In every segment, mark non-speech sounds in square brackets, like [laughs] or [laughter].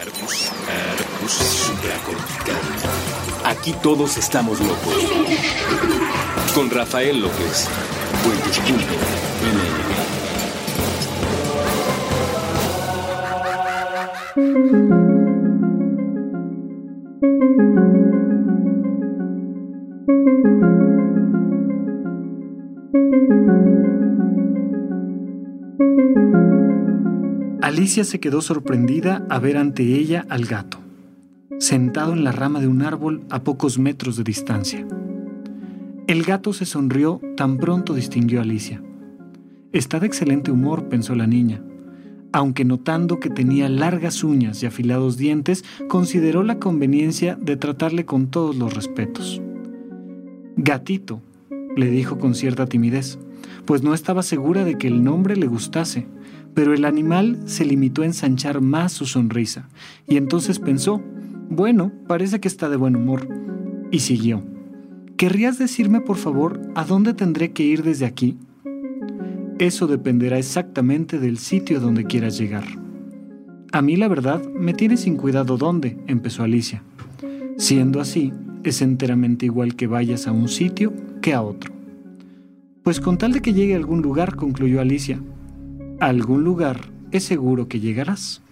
Arcus supracortical. Aquí todos estamos locos. Con Rafael López. Alicia se quedó sorprendida a ver ante ella al gato, sentado en la rama de un árbol a pocos metros de distancia. El gato se sonrió tan pronto distinguió a Alicia. Está de excelente humor, pensó la niña. Aunque notando que tenía largas uñas y afilados dientes, consideró la conveniencia de tratarle con todos los respetos. Gatito, le dijo con cierta timidez, pues no estaba segura de que el nombre le gustase, pero el animal se limitó a ensanchar más su sonrisa, y entonces pensó, bueno, parece que está de buen humor, y siguió. ¿Querrías decirme, por favor, a dónde tendré que ir desde aquí? Eso dependerá exactamente del sitio donde quieras llegar. A mí, la verdad, me tiene sin cuidado dónde, empezó Alicia. Siendo así, es enteramente igual que vayas a un sitio que a otro. Pues con tal de que llegue a algún lugar, concluyó Alicia, a algún lugar es seguro que llegarás.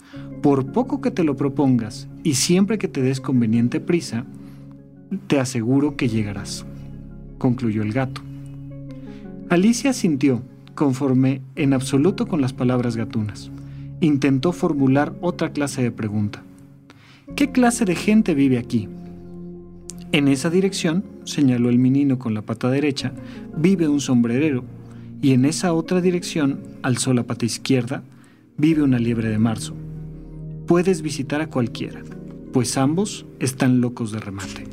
Por poco que te lo propongas y siempre que te des conveniente prisa, te aseguro que llegarás, concluyó el gato. Alicia sintió, conforme en absoluto con las palabras gatunas. Intentó formular otra clase de pregunta. ¿Qué clase de gente vive aquí? En esa dirección, señaló el menino con la pata derecha, vive un sombrerero, y en esa otra dirección, alzó la pata izquierda, vive una liebre de marzo. Puedes visitar a cualquiera, pues ambos están locos de remate.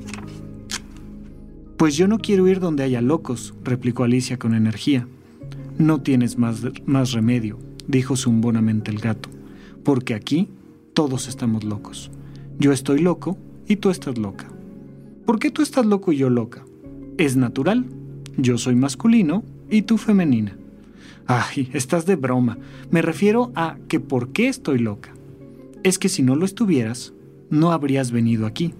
Pues yo no quiero ir donde haya locos, replicó Alicia con energía. No tienes más, más remedio, dijo zumbonamente el gato, porque aquí todos estamos locos. Yo estoy loco y tú estás loca. ¿Por qué tú estás loco y yo loca? Es natural. Yo soy masculino y tú femenina. Ay, estás de broma. Me refiero a que por qué estoy loca. Es que si no lo estuvieras, no habrías venido aquí.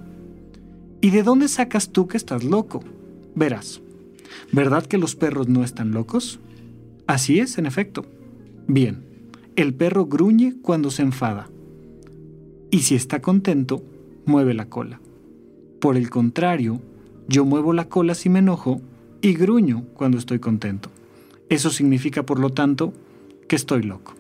¿Y de dónde sacas tú que estás loco? Verás, ¿verdad que los perros no están locos? Así es, en efecto. Bien, el perro gruñe cuando se enfada. Y si está contento, mueve la cola. Por el contrario, yo muevo la cola si me enojo y gruño cuando estoy contento. Eso significa, por lo tanto, que estoy loco.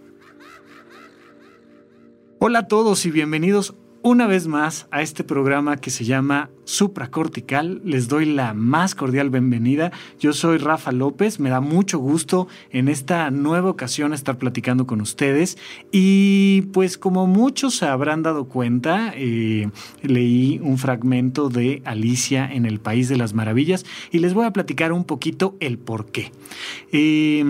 Hola a todos y bienvenidos una vez más a este programa que se llama Supracortical. Les doy la más cordial bienvenida. Yo soy Rafa López. Me da mucho gusto en esta nueva ocasión estar platicando con ustedes. Y pues como muchos se habrán dado cuenta, eh, leí un fragmento de Alicia en el País de las Maravillas y les voy a platicar un poquito el por qué. Eh,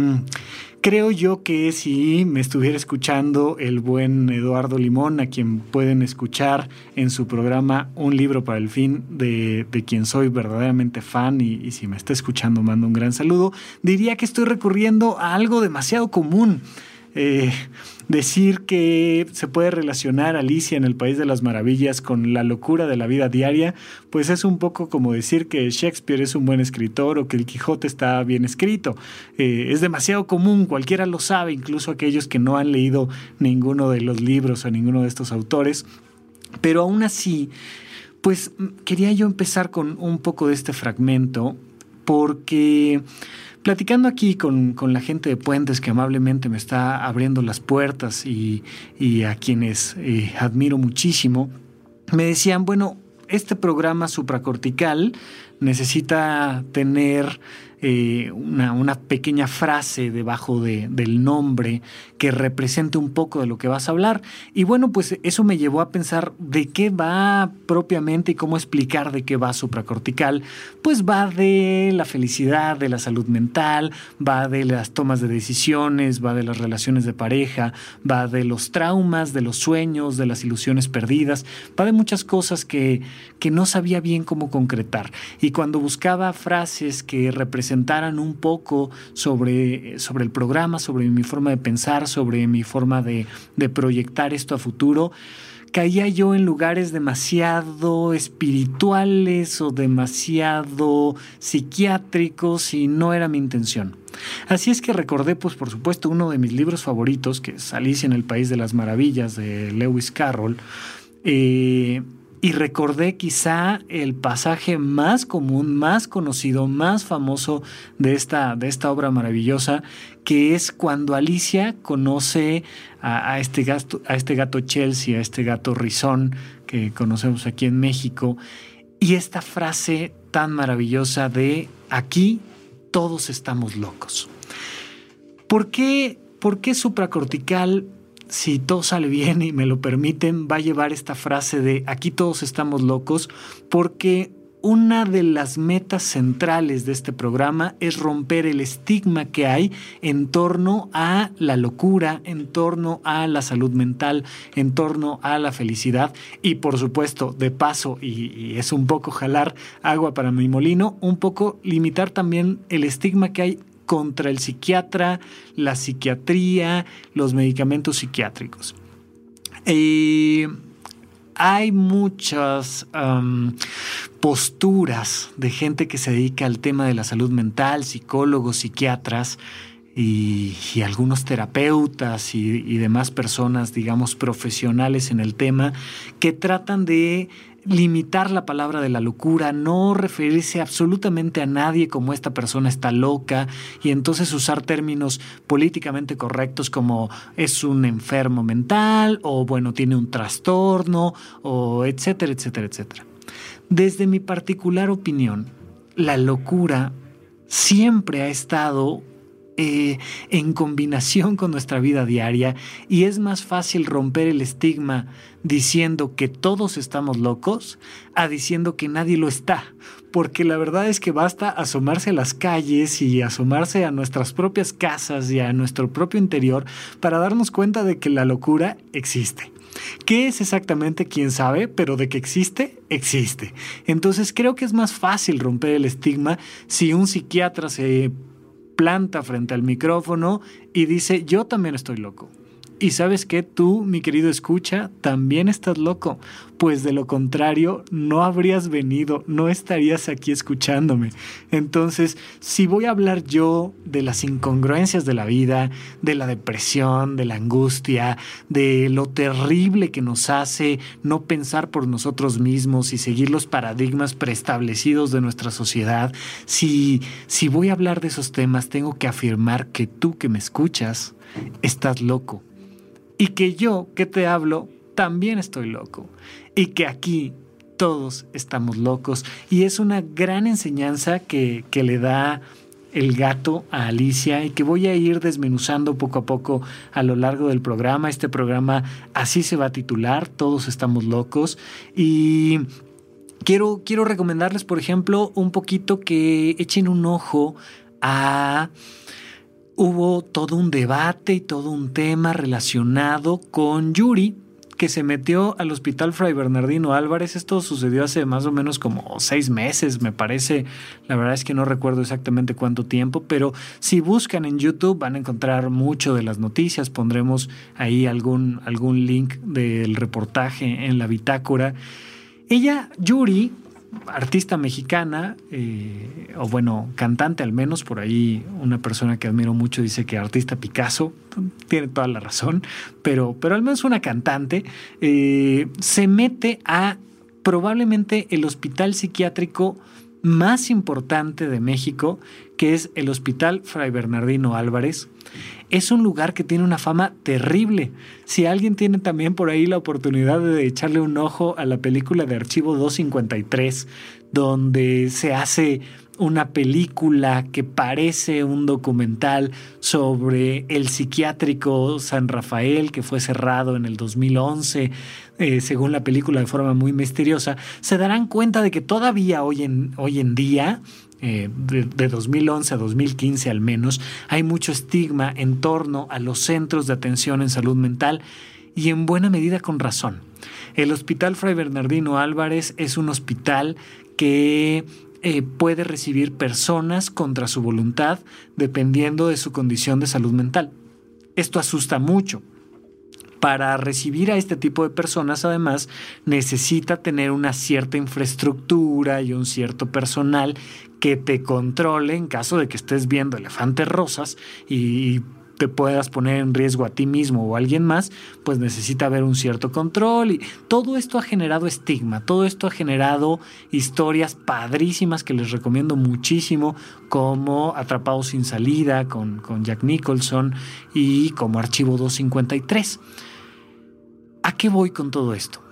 Creo yo que si me estuviera escuchando el buen Eduardo Limón, a quien pueden escuchar en su programa Un libro para el fin, de, quien soy verdaderamente fan y, si me está escuchando mando un gran saludo, diría que estoy recurriendo a algo demasiado común. Eh, decir que se puede relacionar Alicia en el País de las Maravillas con la locura de la vida diaria, pues es un poco como decir que Shakespeare es un buen escritor o que el Quijote está bien escrito. Eh, es demasiado común, cualquiera lo sabe, incluso aquellos que no han leído ninguno de los libros o ninguno de estos autores, pero aún así, pues quería yo empezar con un poco de este fragmento porque platicando aquí con, la gente de Puentes que amablemente me está abriendo las puertas y, a quienes eh, admiro muchísimo, me decían, bueno, este programa supracortical necesita tener eh, una, pequeña frase debajo del nombre que represente un poco de lo que vas a hablar. Y bueno, pues eso me llevó a pensar de qué va propiamente y cómo explicar de qué va supracortical. Pues va de la felicidad, de la salud mental, va de las tomas de decisiones, va de las relaciones de pareja, va de los traumas, de los sueños, de las ilusiones perdidas, va de muchas cosas que, que no sabía bien cómo concretar. Y cuando buscaba frases que representaran presentaran un poco sobre, sobre el programa, sobre mi forma de pensar, sobre mi forma de, proyectar esto a futuro caía yo en lugares demasiado espirituales o demasiado psiquiátricos y no era mi intención. Así es que recordé, pues por supuesto, uno de mis libros favoritos, que es Alicia en el País de las Maravillas, de Lewis Carroll, eh, y recordé quizá el pasaje más común, más conocido, más famoso de esta, de esta obra maravillosa, que es cuando Alicia conoce a, este gato, a este gato Chelsea, a este gato Rizón que conocemos aquí en México, y esta frase tan maravillosa de aquí todos estamos locos. ¿Por qué, por qué supracortical si todo sale bien y me lo permiten, va a llevar esta frase de aquí todos estamos locos, porque una de las metas centrales de este programa es romper el estigma que hay en torno a la locura, en torno a la salud mental, en torno a la felicidad. Y por supuesto, de paso, y, y es un poco jalar agua para mi molino, un poco limitar también el estigma que hay contra el psiquiatra, la psiquiatría, los medicamentos psiquiátricos. hay muchas posturas de gente que se dedica al tema de la salud mental, psicólogos, psiquiatras, y, algunos terapeutas y, demás personas, digamos, profesionales en el tema, que tratan de limitar la palabra de la locura, no referirse absolutamente a nadie como esta persona está loca y entonces usar términos políticamente correctos como es un enfermo mental o bueno, tiene un trastorno o etcétera, etcétera, etcétera. Desde mi particular opinión, la locura siempre ha estado eh, en combinación con nuestra vida diaria y es más fácil romper el estigma diciendo que todos estamos locos a diciendo que nadie lo está. Porque la verdad es que basta asomarse a las calles y asomarse a nuestras propias casas y a nuestro propio interior para darnos cuenta de que la locura existe. ¿Qué es exactamente? ¿Quién sabe? Pero de que existe, existe. Entonces creo que es más fácil romper el estigma si un psiquiatra se planta frente al micrófono y dice, yo también estoy loco. Y sabes que tú, mi querido escucha, también estás loco, pues de lo contrario no habrías venido, no estarías aquí escuchándome. Entonces, si voy a hablar yo de las incongruencias de la vida, de la depresión, de la angustia, de lo terrible que nos hace no pensar por nosotros mismos y seguir los paradigmas preestablecidos de nuestra sociedad, si, si voy a hablar de esos temas, tengo que afirmar que tú que me escuchas, estás loco y que yo que te hablo también estoy loco y que aquí todos estamos locos y es una gran enseñanza que, que le da el gato a Alicia y que voy a ir desmenuzando poco a poco a lo largo del programa. Este programa así se va a titular, Todos estamos locos. Y quiero, quiero recomendarles, por ejemplo, un poquito que echen un ojo a hubo todo un debate y todo un tema relacionado con Yuri, que se metió al hospital Fray Bernardino Álvarez. Esto sucedió hace más o menos como seis meses, me parece. La verdad es que no recuerdo exactamente cuánto tiempo, pero si buscan en YouTube van a encontrar mucho de las noticias. Pondremos ahí algún, algún link del reportaje en la bitácora. Ella, Yuri, artista mexicana, eh, o bueno, cantante al menos, por ahí una persona que admiro mucho dice que artista Picasso, tiene toda la razón, pero, pero al menos una cantante, eh, se mete a probablemente el hospital psiquiátrico más importante de México, que es el Hospital Fray Bernardino Álvarez. Es un lugar que tiene una fama terrible. Si alguien tiene también por ahí la oportunidad de echarle un ojo a la película de Archivo 253, donde se hace una película que parece un documental sobre el psiquiátrico San Rafael que fue cerrado en el 2011, eh, según la película de forma muy misteriosa, se darán cuenta de que todavía hoy en, hoy en día eh, de, de, 2011 a 2015 al menos, hay mucho estigma en torno a los centros de atención en salud mental y en buena medida con razón. El Hospital Fray Bernardino Álvarez es un hospital que eh, puede recibir personas contra su voluntad dependiendo de su condición de salud mental. Esto asusta mucho Para recibir a este tipo de personas, además, necesita tener una cierta infraestructura y un cierto personal que te controle en caso de que estés viendo elefantes rosas y te puedas poner en riesgo a ti mismo o a alguien más, pues necesita haber un cierto control y todo esto ha generado estigma, todo esto ha generado historias padrísimas que les recomiendo muchísimo, como Atrapados sin salida con, con Jack Nicholson y como Archivo 253. ¿A qué voy con todo esto?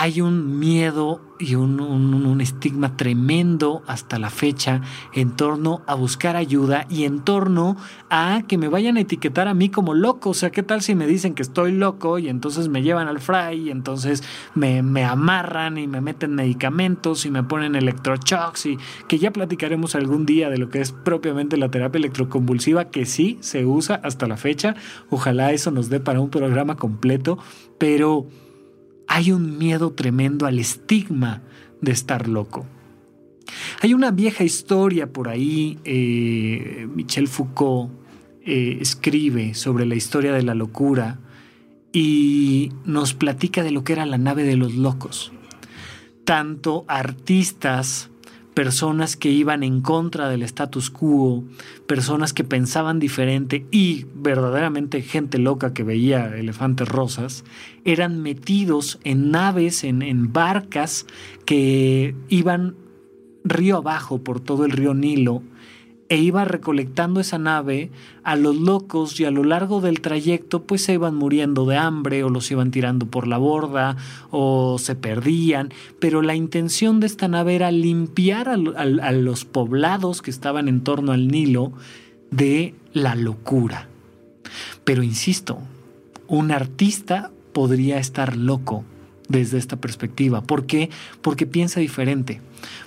Hay un miedo y un, estigma tremendo hasta la fecha en torno a buscar ayuda y en torno a que me vayan a etiquetar a mí como loco. O sea, ¿qué tal si me dicen que estoy loco y entonces me llevan al fray y entonces me, me amarran y me meten medicamentos y me ponen electroshocks y que ya platicaremos algún día de lo que es propiamente la terapia electroconvulsiva que sí se usa hasta la fecha. Ojalá eso nos dé para un programa completo, pero hay un miedo tremendo al estigma de estar loco. Hay una vieja historia por ahí, eh, Michel Foucault eh, escribe sobre la historia de la locura y nos platica de lo que era la nave de los locos. Tanto artistas personas que iban en contra del status quo, personas que pensaban diferente y verdaderamente gente loca que veía elefantes rosas, eran metidos en naves, en, en barcas que iban río abajo por todo el río Nilo e iba recolectando esa nave a los locos y a lo largo del trayecto pues se iban muriendo de hambre o los iban tirando por la borda o se perdían, pero la intención de esta nave era limpiar a, a los poblados que estaban en torno al Nilo de la locura. Pero insisto, un artista podría estar loco desde esta perspectiva. ¿Por qué? Porque piensa diferente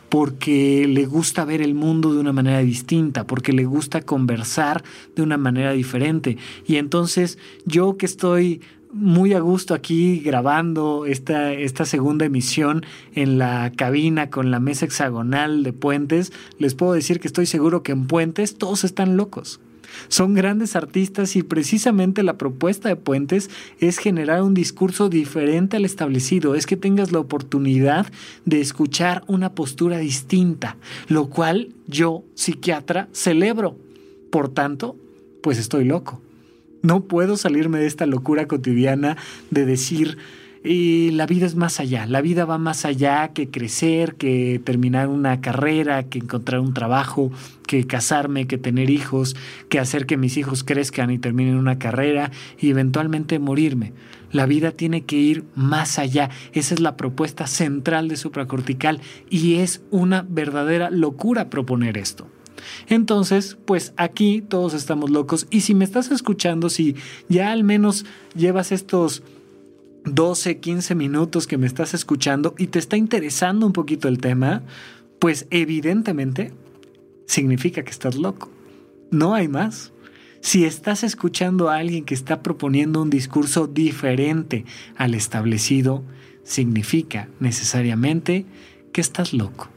porque le gusta ver el mundo de una manera distinta, porque le gusta conversar de una manera diferente. Y entonces yo que estoy muy a gusto aquí grabando esta, esta segunda emisión en la cabina con la mesa hexagonal de Puentes, les puedo decir que estoy seguro que en Puentes todos están locos. Son grandes artistas y precisamente la propuesta de Puentes es generar un discurso diferente al establecido, es que tengas la oportunidad de escuchar una postura distinta, lo cual yo, psiquiatra, celebro. Por tanto, pues estoy loco. No puedo salirme de esta locura cotidiana de decir, y la vida es más allá, la vida va más allá que crecer, que terminar una carrera, que encontrar un trabajo, que casarme, que tener hijos, que hacer que mis hijos crezcan y terminen una carrera y eventualmente morirme. La vida tiene que ir más allá. Esa es la propuesta central de supracortical y es una verdadera locura proponer esto. Entonces, pues aquí todos estamos locos y si me estás escuchando, si ya al menos llevas estos 12, 15 minutos que me estás escuchando y te está interesando un poquito el tema, pues evidentemente significa que estás loco. No hay más. Si estás escuchando a alguien que está proponiendo un discurso diferente al establecido, significa necesariamente que estás loco.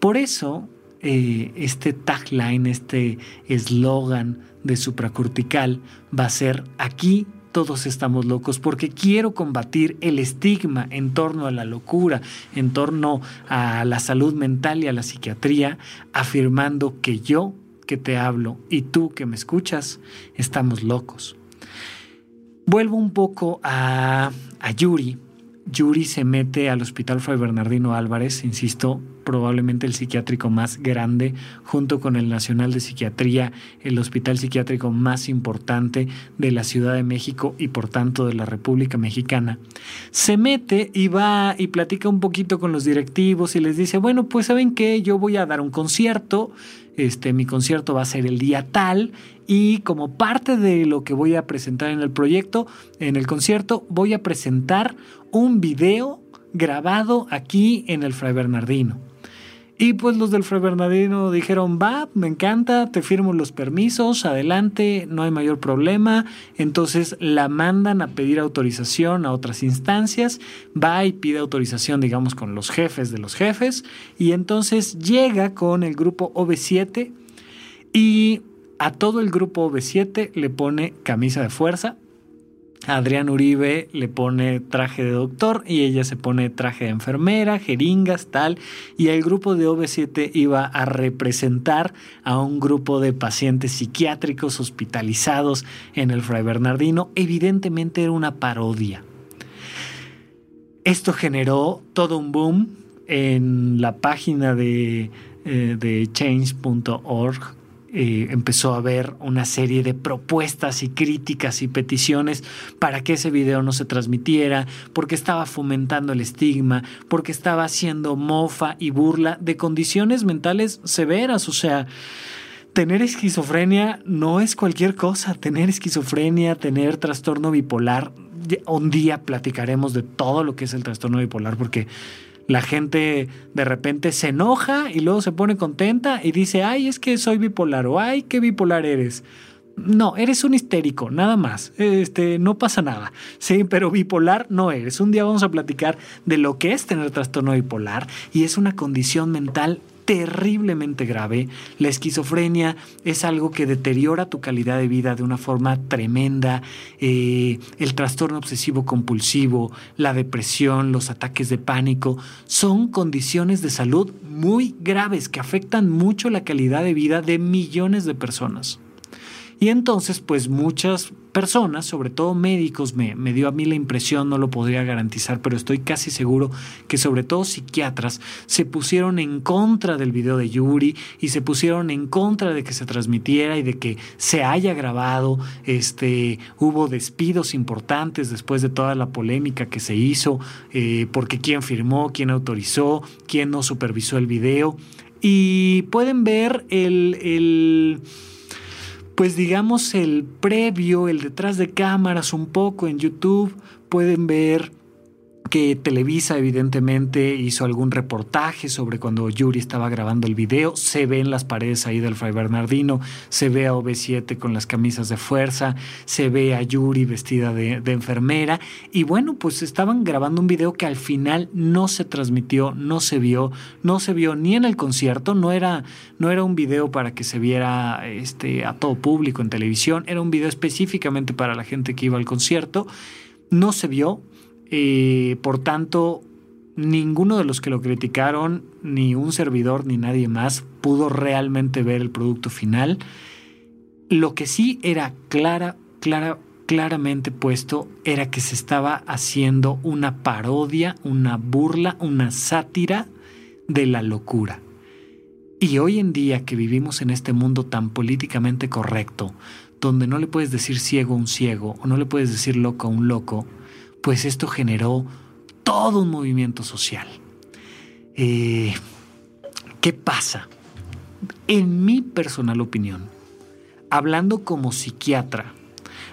Por eso, eh, este tagline, este eslogan de supracortical va a ser aquí todos estamos locos porque quiero combatir el estigma en torno a la locura, en torno a la salud mental y a la psiquiatría, afirmando que yo que te hablo y tú que me escuchas estamos locos. Vuelvo un poco a, a Yuri, Yuri se mete al Hospital Fray Bernardino Álvarez, insisto, probablemente el psiquiátrico más grande, junto con el Nacional de Psiquiatría, el hospital psiquiátrico más importante de la Ciudad de México y por tanto de la República Mexicana. Se mete y va y platica un poquito con los directivos y les dice, bueno, pues saben que yo voy a dar un concierto, este, mi concierto va a ser el día tal y como parte de lo que voy a presentar en el proyecto, en el concierto, voy a presentar un video grabado aquí en el Fray Bernardino. Y pues los del Fray Bernardino dijeron, va, me encanta, te firmo los permisos, adelante, no hay mayor problema. Entonces la mandan a pedir autorización a otras instancias, va y pide autorización, digamos, con los jefes de los jefes. Y entonces llega con el grupo OV7 y a todo el grupo OV7 le pone camisa de fuerza, Adrián Uribe le pone traje de doctor y ella se pone traje de enfermera, jeringas, tal, y el grupo de OV7 iba a representar a un grupo de pacientes psiquiátricos hospitalizados en el Fray Bernardino. Evidentemente era una parodia. Esto generó todo un boom en la página de, eh, de change.org empezó a haber una serie de propuestas y críticas y peticiones para que ese video no se transmitiera, porque estaba fomentando el estigma, porque estaba haciendo mofa y burla de condiciones mentales severas. O sea, tener esquizofrenia no es cualquier cosa. Tener esquizofrenia, tener trastorno bipolar. Un día platicaremos de todo lo que es el trastorno bipolar, porque la gente de repente se enoja y luego se pone contenta y dice, ay, es que soy bipolar o ay, qué bipolar eres. No, eres un histérico, nada más. Este, no pasa nada. Sí, pero bipolar no eres. Un día vamos a platicar de lo que es tener trastorno bipolar y es una condición mental terriblemente grave. La esquizofrenia es algo que deteriora tu calidad de vida de una forma tremenda. Eh, el trastorno obsesivo compulsivo, la depresión, los ataques de pánico, son condiciones de salud muy graves que afectan mucho la calidad de vida de millones de personas. Y entonces, pues muchas personas, sobre todo médicos, me, me, dio a mí la impresión, no lo podría garantizar, pero estoy casi seguro que sobre todo psiquiatras se pusieron en contra del video de Yuri y se pusieron en contra de que se transmitiera y de que se haya grabado. Este, hubo despidos importantes después de toda la polémica que se hizo, eh, porque quién firmó, quién autorizó, quién no supervisó el video. Y pueden ver el, el pues digamos el previo, el detrás de cámaras un poco en YouTube, pueden ver que Televisa evidentemente hizo algún reportaje sobre cuando Yuri estaba grabando el video. Se ve en las paredes ahí del Fray Bernardino, se ve a OB7 con las camisas de fuerza, se ve a Yuri vestida de, de, enfermera. Y bueno, pues estaban grabando un video que al final no se transmitió, no se vio, no se vio ni en el concierto, no era, no era un video para que se viera este, a todo público en televisión, era un video específicamente para la gente que iba al concierto. No se vio, por tanto, ninguno de los que lo criticaron, ni un servidor, ni nadie más, pudo realmente ver el producto final. Lo que sí era clara, clara, claramente puesto era que se estaba haciendo una parodia, una burla, una sátira de la locura. Y hoy en día que vivimos en este mundo tan políticamente correcto, donde no le puedes decir ciego a un ciego o no le puedes decir loco a un loco, pues esto generó todo un movimiento social. Eh, ¿Qué pasa? En mi personal opinión, hablando como psiquiatra,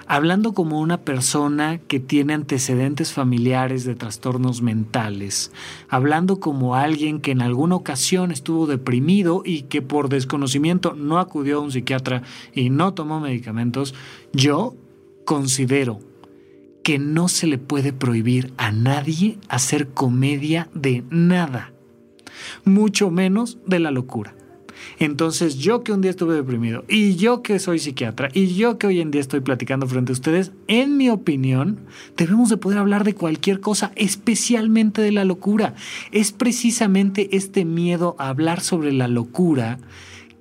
hablando como una persona que tiene antecedentes familiares de trastornos mentales, hablando como alguien que en alguna ocasión estuvo deprimido y que por desconocimiento no acudió a un psiquiatra y no tomó medicamentos, yo considero que no se le puede prohibir a nadie hacer comedia de nada, mucho menos de la locura. Entonces yo que un día estuve deprimido y yo que soy psiquiatra y yo que hoy en día estoy platicando frente a ustedes, en mi opinión, debemos de poder hablar de cualquier cosa, especialmente de la locura. Es precisamente este miedo a hablar sobre la locura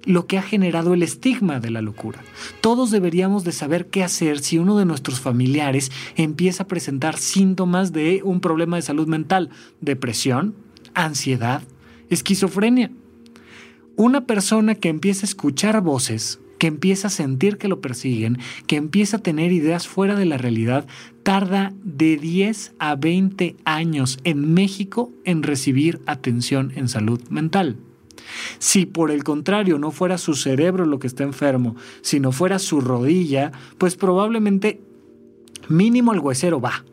lo que ha generado el estigma de la locura. Todos deberíamos de saber qué hacer si uno de nuestros familiares empieza a presentar síntomas de un problema de salud mental, depresión, ansiedad, esquizofrenia. Una persona que empieza a escuchar voces, que empieza a sentir que lo persiguen, que empieza a tener ideas fuera de la realidad, tarda de 10 a 20 años en México en recibir atención en salud mental. Si por el contrario no fuera su cerebro lo que está enfermo, sino fuera su rodilla, pues probablemente mínimo el huesero va.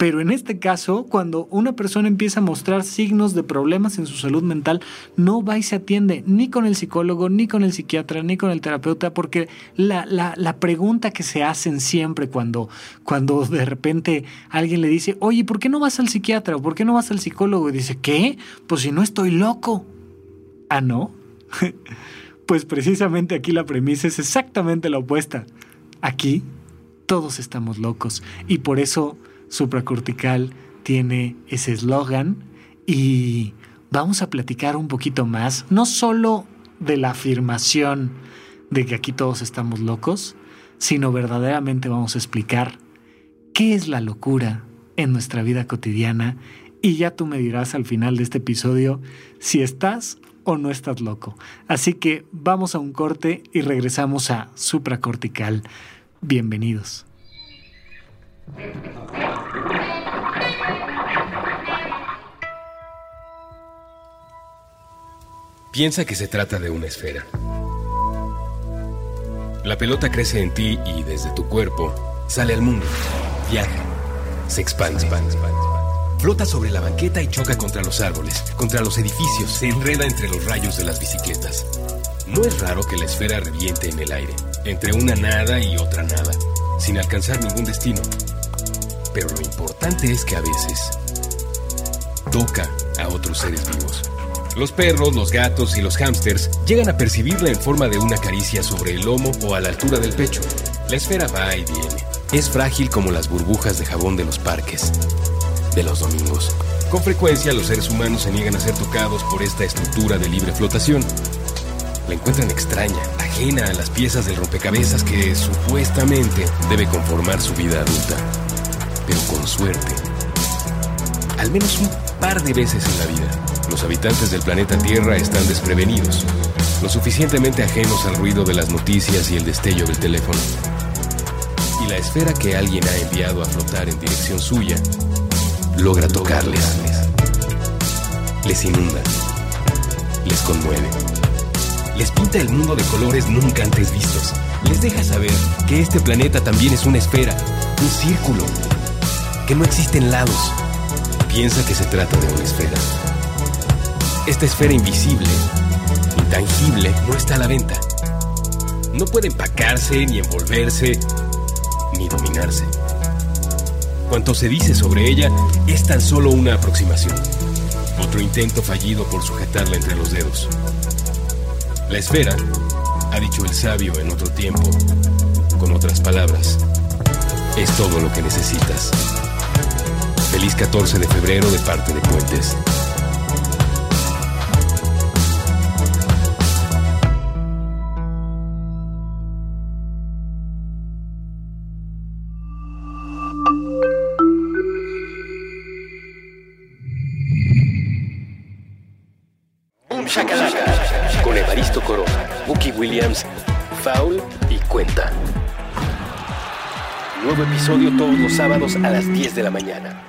Pero en este caso, cuando una persona empieza a mostrar signos de problemas en su salud mental, no va y se atiende ni con el psicólogo, ni con el psiquiatra, ni con el terapeuta, porque la, la, la pregunta que se hacen siempre cuando, cuando de repente alguien le dice, oye, ¿por qué no vas al psiquiatra? ¿Por qué no vas al psicólogo? Y dice, ¿qué? Pues si no estoy loco. Ah, no. [laughs] pues precisamente aquí la premisa es exactamente la opuesta. Aquí todos estamos locos y por eso supracortical tiene ese eslogan y vamos a platicar un poquito más, no solo de la afirmación de que aquí todos estamos locos, sino verdaderamente vamos a explicar qué es la locura en nuestra vida cotidiana y ya tú me dirás al final de este episodio si estás o no estás loco. Así que vamos a un corte y regresamos a supracortical. Bienvenidos. Piensa que se trata de una esfera. La pelota crece en ti y desde tu cuerpo sale al mundo, viaja, se expande, Flota sobre la banqueta y choca contra los árboles, contra los edificios, se enreda entre los rayos de las bicicletas. No es raro que la esfera reviente en el aire, entre una nada y otra nada, sin alcanzar ningún destino. Pero lo importante es que a veces toca a otros seres vivos. Los perros, los gatos y los hámsters llegan a percibirla en forma de una caricia sobre el lomo o a la altura del pecho. La esfera va y viene. Es frágil como las burbujas de jabón de los parques, de los domingos. Con frecuencia los seres humanos se niegan a ser tocados por esta estructura de libre flotación. La encuentran extraña, ajena a las piezas del rompecabezas que supuestamente debe conformar su vida adulta. Pero con suerte. Al menos un par de veces en la vida los habitantes del planeta Tierra están desprevenidos, lo suficientemente ajenos al ruido de las noticias y el destello del teléfono. Y la esfera que alguien ha enviado a flotar en dirección suya logra tocarles. Les inunda, les conmueve, les pinta el mundo de colores nunca antes vistos. Les deja saber que este planeta también es una esfera, un círculo, que no existen lados. Piensa que se trata de una esfera esta esfera invisible, intangible, no está a la venta. No puede empacarse, ni envolverse, ni dominarse. Cuanto se dice sobre ella es tan solo una aproximación, otro intento fallido por sujetarla entre los dedos. La esfera, ha dicho el sabio en otro tiempo, con otras palabras, es todo lo que necesitas. Feliz 14 de febrero de parte de Puentes. Sábados a las 10 de la mañana.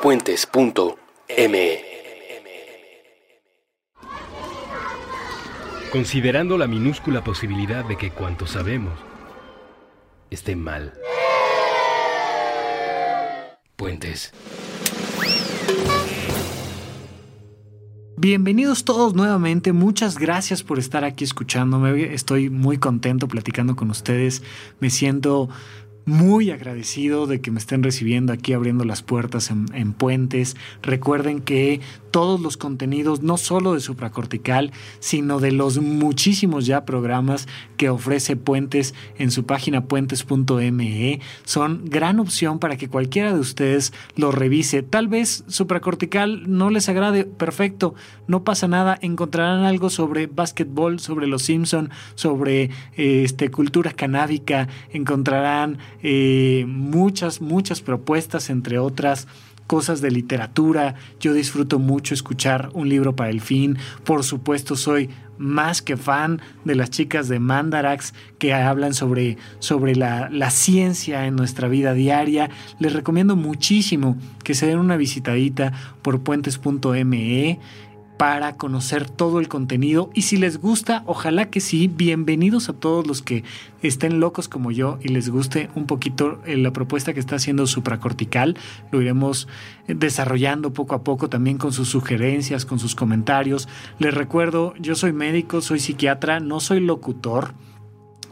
Puentes.me Considerando la minúscula posibilidad de que cuanto sabemos esté mal. Puentes. Bienvenidos todos nuevamente, muchas gracias por estar aquí escuchándome, estoy muy contento platicando con ustedes, me siento muy agradecido de que me estén recibiendo aquí abriendo las puertas en, puentes. Recuerden que todos los contenidos, no solo de supracortical, sino de los muchísimos ya programas que ofrece Puentes en su página puentes.me, son gran opción para que cualquiera de ustedes lo revise. Tal vez supracortical no les agrade, perfecto, no pasa nada, encontrarán algo sobre básquetbol, sobre los Simpson, sobre este, cultura canábica, encontrarán eh, muchas, muchas propuestas, entre otras cosas de literatura. Yo disfruto mucho escuchar un libro para el fin. Por supuesto, soy más que fan de las chicas de Mandarax que hablan sobre, sobre la, la, ciencia en nuestra vida diaria. Les recomiendo muchísimo que se den una visitadita por puentes.me para conocer todo el contenido. Y si les gusta, ojalá que sí, bienvenidos a todos los que estén locos como yo y les guste un poquito eh, la propuesta que está haciendo supracortical, lo iremos eh, desarrollando poco a poco también con sus sugerencias, con sus comentarios. Les recuerdo, yo soy médico, soy psiquiatra, no soy locutor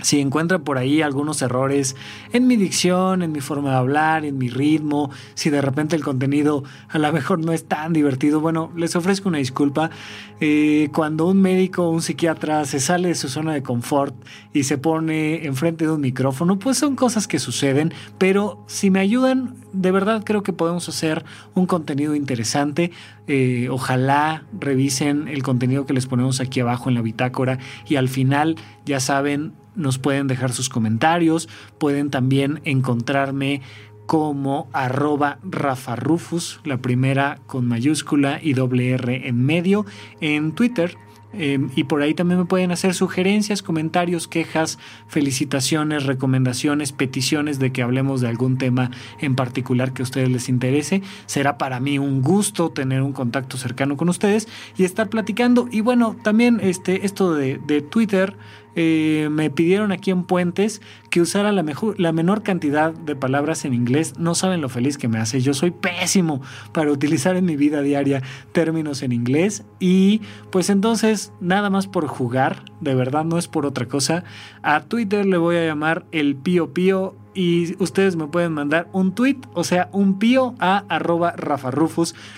si encuentran por ahí algunos errores en mi dicción, en mi forma de hablar, en mi ritmo, si de repente el contenido a lo mejor no es tan divertido, bueno, les ofrezco una disculpa. Eh, cuando un médico o un psiquiatra se sale de su zona de confort y se pone enfrente de un micrófono, pues son cosas que suceden, pero si me ayudan, de verdad creo que podemos hacer un contenido interesante. Eh, ojalá revisen el contenido que les ponemos aquí abajo en la bitácora y al final, ya saben, nos pueden dejar sus comentarios, pueden también encontrarme como arroba la primera con mayúscula y doble R en medio, en Twitter. Em, y por ahí también me pueden hacer sugerencias, comentarios, quejas, felicitaciones, recomendaciones, peticiones de que hablemos de algún tema en particular que a ustedes les interese. Será para mí un gusto tener un contacto cercano con ustedes y estar platicando. Y bueno, también este, esto de, de Twitter eh, me pidieron aquí en Puentes que usara la, mejor, la menor cantidad de palabras en inglés. No saben lo feliz que me hace. Yo soy pésimo para utilizar en mi vida diaria términos en inglés. Y pues entonces, nada más por jugar, de verdad no es por otra cosa. A Twitter le voy a llamar el Pío Pío y ustedes me pueden mandar un tweet, o sea, un pío a arroba.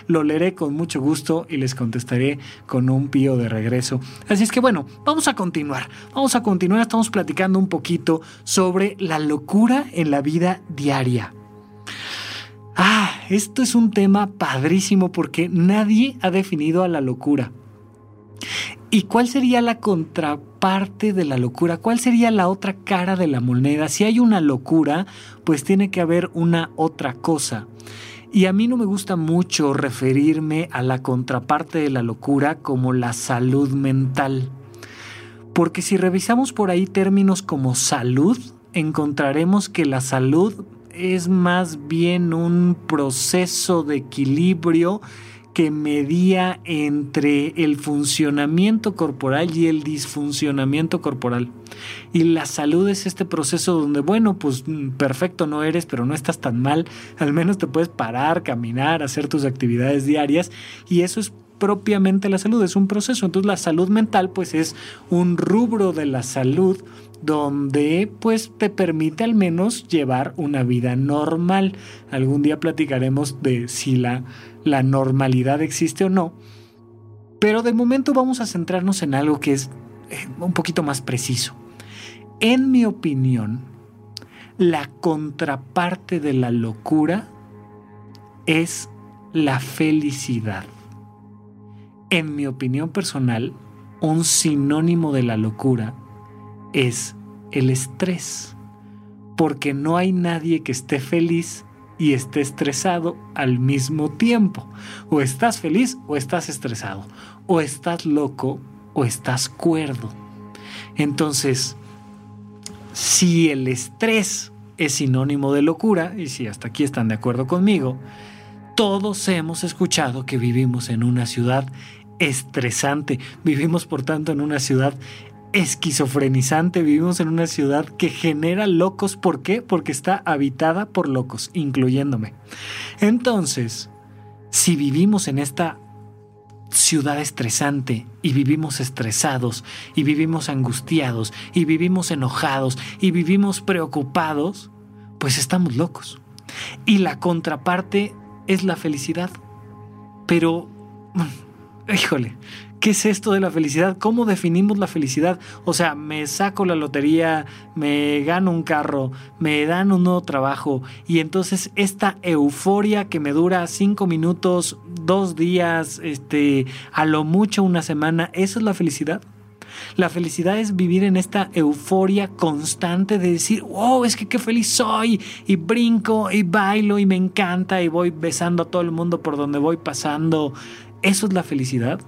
Lo leeré con mucho gusto y les contestaré con un pío de regreso. Así es que bueno, vamos a continuar. Vamos a continuar. Estamos platicando un poquito sobre la locura en la vida diaria. Ah, esto es un tema padrísimo porque nadie ha definido a la locura. ¿Y cuál sería la contraparte de la locura? ¿Cuál sería la otra cara de la moneda? Si hay una locura, pues tiene que haber una otra cosa. Y a mí no me gusta mucho referirme a la contraparte de la locura como la salud mental. Porque si revisamos por ahí términos como salud, encontraremos que la salud es más bien un proceso de equilibrio que medía entre el funcionamiento corporal y el disfuncionamiento corporal. Y la salud es este proceso donde, bueno, pues mm, perfecto no eres, pero no estás tan mal, al menos te puedes parar, caminar, hacer tus actividades diarias y eso es propiamente la salud, es un proceso. Entonces la salud mental pues es un rubro de la salud donde pues te permite al menos llevar una vida normal. Algún día platicaremos de si la, la normalidad existe o no. Pero de momento vamos a centrarnos en algo que es eh, un poquito más preciso. En mi opinión, la contraparte de la locura es la felicidad. En mi opinión personal, un sinónimo de la locura es el estrés, porque no hay nadie que esté feliz y esté estresado al mismo tiempo. O estás feliz o estás estresado, o estás loco o estás cuerdo. Entonces, si el estrés es sinónimo de locura, y si hasta aquí están de acuerdo conmigo, todos hemos escuchado que vivimos en una ciudad estresante, vivimos por tanto en una ciudad esquizofrenizante. Vivimos en una ciudad que genera locos. ¿Por qué? Porque está habitada por locos, incluyéndome. Entonces, si vivimos en esta ciudad estresante y vivimos estresados y vivimos angustiados y vivimos enojados y vivimos preocupados, pues estamos locos. Y la contraparte es la felicidad. Pero, [laughs] híjole, ¿Qué es esto de la felicidad? ¿Cómo definimos la felicidad? O sea, me saco la lotería, me gano un carro, me dan un nuevo trabajo y entonces esta euforia que me dura cinco minutos, dos días, este, a lo mucho una semana, ¿eso es la felicidad? La felicidad es vivir en esta euforia constante de decir, wow, es que qué feliz soy, y brinco, y bailo, y me encanta, y voy besando a todo el mundo por donde voy pasando. ¿Eso es la felicidad?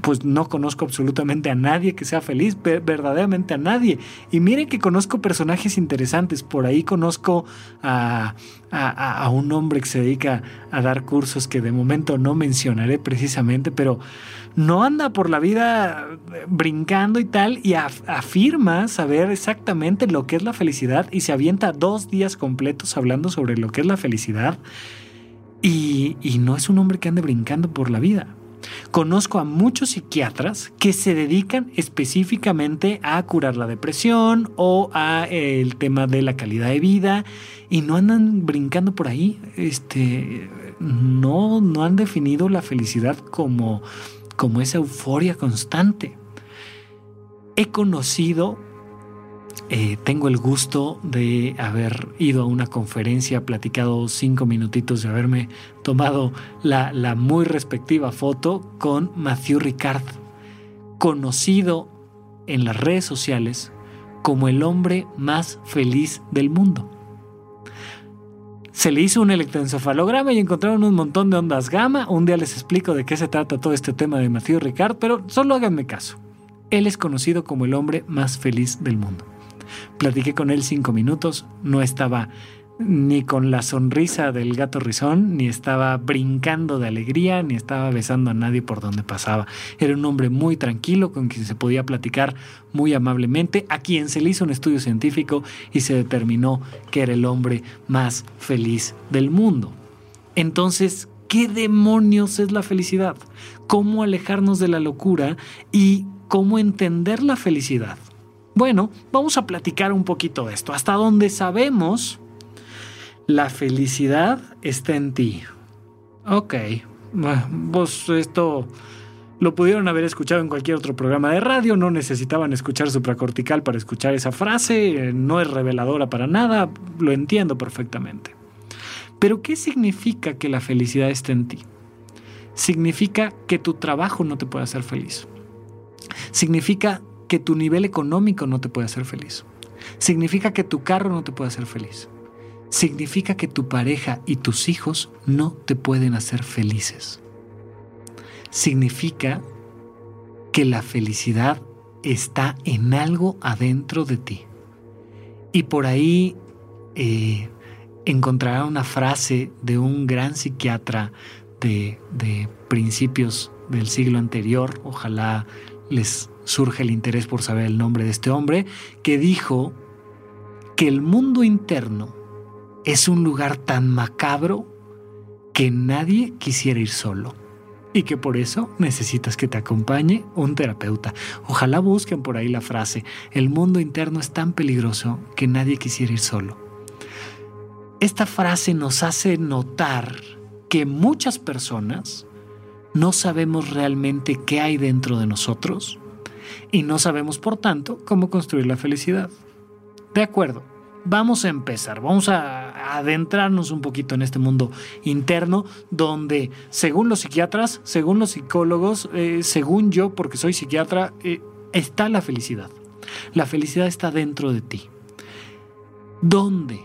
Pues no conozco absolutamente a nadie que sea feliz, verdaderamente a nadie. Y miren que conozco personajes interesantes. Por ahí conozco a, a, un hombre que se dedica a dar cursos que de momento no mencionaré precisamente, pero no anda por la vida brincando y tal y afirma saber exactamente lo que es la felicidad y se avienta dos días completos hablando sobre lo que es la felicidad. Y, y no es un hombre que ande brincando por la vida. Conozco a muchos psiquiatras que se dedican específicamente a curar la depresión o a eh, el tema de la calidad de vida y no andan brincando por ahí. Este, no, no han definido la felicidad como, como esa euforia constante. He conocido eh, tengo el gusto de haber ido a una conferencia, platicado cinco minutitos de haberme tomado la, muy respectiva foto con Matthew Ricard, conocido en las redes sociales como el hombre más feliz del mundo. Se le hizo un electroencefalograma y encontraron un montón de ondas gamma. Un día les explico de qué se trata todo este tema de Matthew Ricard, pero solo háganme caso. Él es conocido como el hombre más feliz del mundo. Platiqué con él cinco minutos, no estaba ni con la sonrisa del gato rizón, ni estaba brincando de alegría, ni estaba besando a nadie por donde pasaba. Era un hombre muy tranquilo, con quien se podía platicar muy amablemente, a quien se le hizo un estudio científico y se determinó que era el hombre más feliz del mundo. Entonces, ¿qué demonios es la felicidad? ¿Cómo alejarnos de la locura y cómo entender la felicidad? Bueno, vamos a platicar un poquito de esto. Hasta donde sabemos, la felicidad está en ti. Ok, pues esto lo pudieron haber escuchado en cualquier otro programa de radio, no necesitaban escuchar supracortical para escuchar esa frase, no es reveladora para nada, lo entiendo perfectamente. Pero ¿qué significa que la felicidad esté en ti? Significa que tu trabajo no te puede hacer feliz. Significa que tu nivel económico no te puede hacer feliz. Significa que tu carro no te puede hacer feliz. Significa que tu pareja y tus hijos no te pueden hacer felices. Significa que la felicidad está en algo adentro de ti. Y por ahí eh, encontrará una frase de un gran psiquiatra de, de principios del siglo anterior, ojalá les surge el interés por saber el nombre de este hombre, que dijo que el mundo interno es un lugar tan macabro que nadie quisiera ir solo y que por eso necesitas que te acompañe un terapeuta. Ojalá busquen por ahí la frase, el mundo interno es tan peligroso que nadie quisiera ir solo. Esta frase nos hace notar que muchas personas no sabemos realmente qué hay dentro de nosotros y no sabemos, por tanto, cómo construir la felicidad. De acuerdo, vamos a empezar, vamos a adentrarnos un poquito en este mundo interno donde, según los psiquiatras, según los psicólogos, eh, según yo, porque soy psiquiatra, eh, está la felicidad. La felicidad está dentro de ti. ¿Dónde?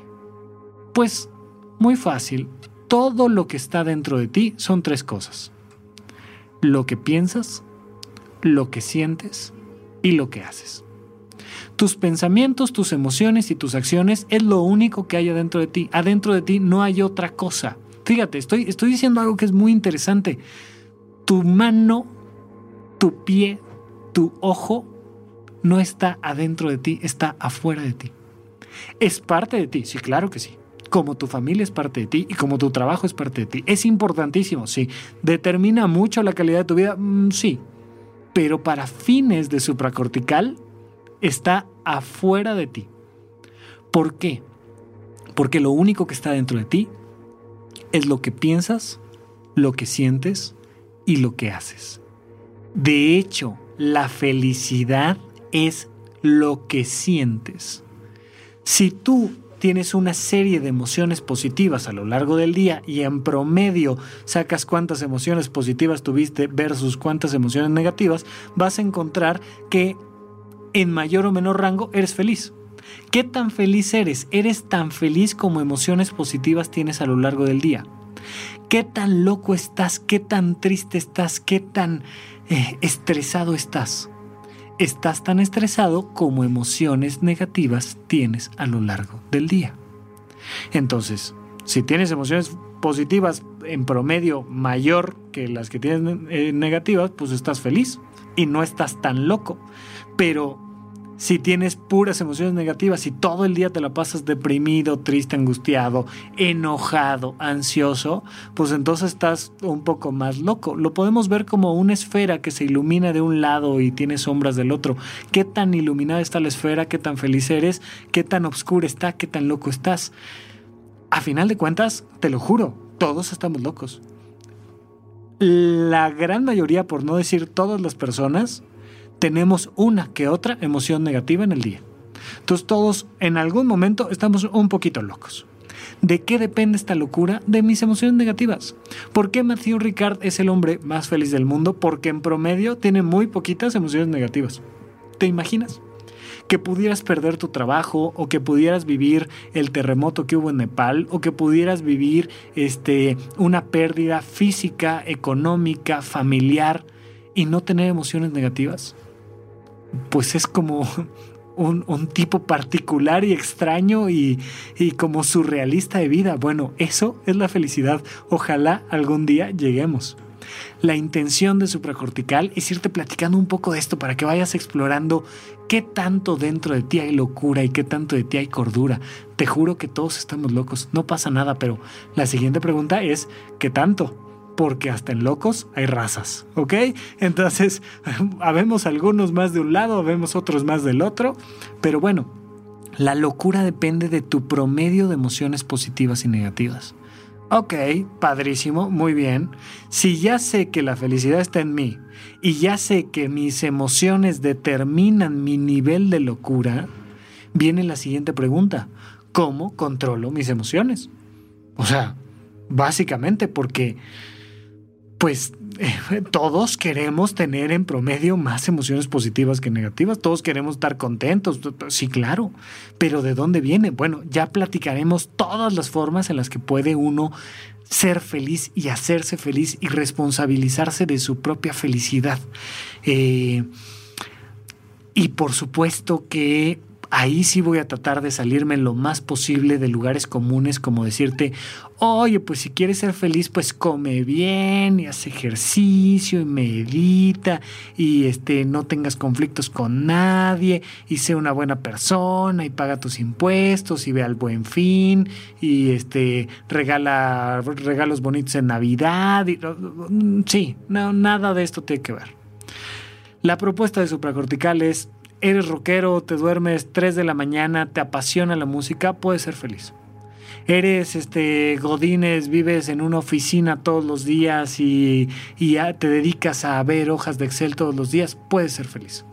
Pues muy fácil. Todo lo que está dentro de ti son tres cosas. Lo que piensas, lo que sientes y lo que haces. Tus pensamientos, tus emociones y tus acciones es lo único que hay adentro de ti. Adentro de ti no hay otra cosa. Fíjate, estoy, estoy diciendo algo que es muy interesante. Tu mano, tu pie, tu ojo no está adentro de ti, está afuera de ti. Es parte de ti, sí, claro que sí. Como tu familia es parte de ti y como tu trabajo es parte de ti. Es importantísimo, sí. ¿Determina mucho la calidad de tu vida? Mm, sí, pero para fines de supracortical está afuera de ti. ¿Por qué? Porque lo único que está dentro de ti es lo que piensas, lo que sientes y lo que haces. De hecho, la felicidad es lo que sientes. Si tú tienes una serie de emociones positivas a lo largo del día y en promedio sacas cuántas emociones positivas tuviste versus cuántas emociones negativas, vas a encontrar que en mayor o menor rango eres feliz. ¿Qué tan feliz eres? ¿Eres tan feliz como emociones positivas tienes a lo largo del día? ¿Qué tan loco estás? ¿Qué tan triste estás? ¿Qué tan eh, estresado estás? Estás tan estresado como emociones negativas tienes a lo largo del día. Entonces, si tienes emociones positivas en promedio mayor que las que tienes eh, negativas, pues estás feliz y no estás tan loco. Pero si tienes puras emociones negativas, si todo el día te la pasas deprimido, triste, angustiado, enojado, ansioso, pues entonces estás un poco más loco. Lo podemos ver como una esfera que se ilumina de un lado y tiene sombras del otro. ¿Qué tan iluminada está la esfera? ¿Qué tan feliz eres? ¿Qué tan oscura está? ¿Qué tan loco estás? A final de cuentas, te lo juro, todos estamos locos. La gran mayoría, por no decir todas las personas, tenemos una que otra emoción negativa en el día. Entonces todos en algún momento estamos un poquito locos. ¿De qué depende esta locura? De mis emociones negativas. ¿Por qué Matthew Ricard es el hombre más feliz del mundo? Porque en promedio tiene muy poquitas emociones negativas. ¿Te imaginas? que pudieras perder tu trabajo o que pudieras vivir el terremoto que hubo en Nepal o que pudieras vivir este, una pérdida física, económica, familiar y no tener emociones negativas pues es como un, tipo particular y extraño y, y, como surrealista de vida. Bueno, eso es la felicidad. Ojalá algún día lleguemos. La intención de supracortical es irte platicando un poco de esto para que vayas explorando qué tanto dentro de ti hay locura y qué tanto de ti hay cordura. Te juro que todos estamos locos, no pasa nada, pero la siguiente pregunta es, ¿qué tanto? Porque hasta en locos hay razas, ¿ok? Entonces, [laughs] habemos algunos más de un lado, habemos otros más del otro, pero bueno, la locura depende de tu promedio de emociones positivas y negativas. Ok, padrísimo, muy bien. Si ya sé que la felicidad está en mí y ya sé que mis emociones determinan mi nivel de locura, viene la siguiente pregunta. ¿Cómo controlo mis emociones? O sea, básicamente porque pues todos queremos tener en promedio más emociones positivas que negativas, todos queremos estar contentos, sí, claro, pero ¿de dónde viene? Bueno, ya platicaremos todas las formas en las que puede uno ser feliz y hacerse feliz y responsabilizarse de su propia felicidad. Eh, y por supuesto que ahí sí voy a tratar de salirme lo más posible de lugares comunes como decirte, oye, pues si quieres ser feliz, pues come bien y haz ejercicio y medita y este, no tengas conflictos con nadie y sé una buena persona y paga tus impuestos y ve al buen fin y este, regala regalos bonitos en Navidad. Y, sí, no, nada de esto tiene que ver. La propuesta de supracortical es eres rockero, te duermes 3 de la mañana, te apasiona la música, puedes ser feliz. Eres este Godines, vives en una oficina todos los días y, y te dedicas a ver hojas de Excel todos los días, puedes ser feliz.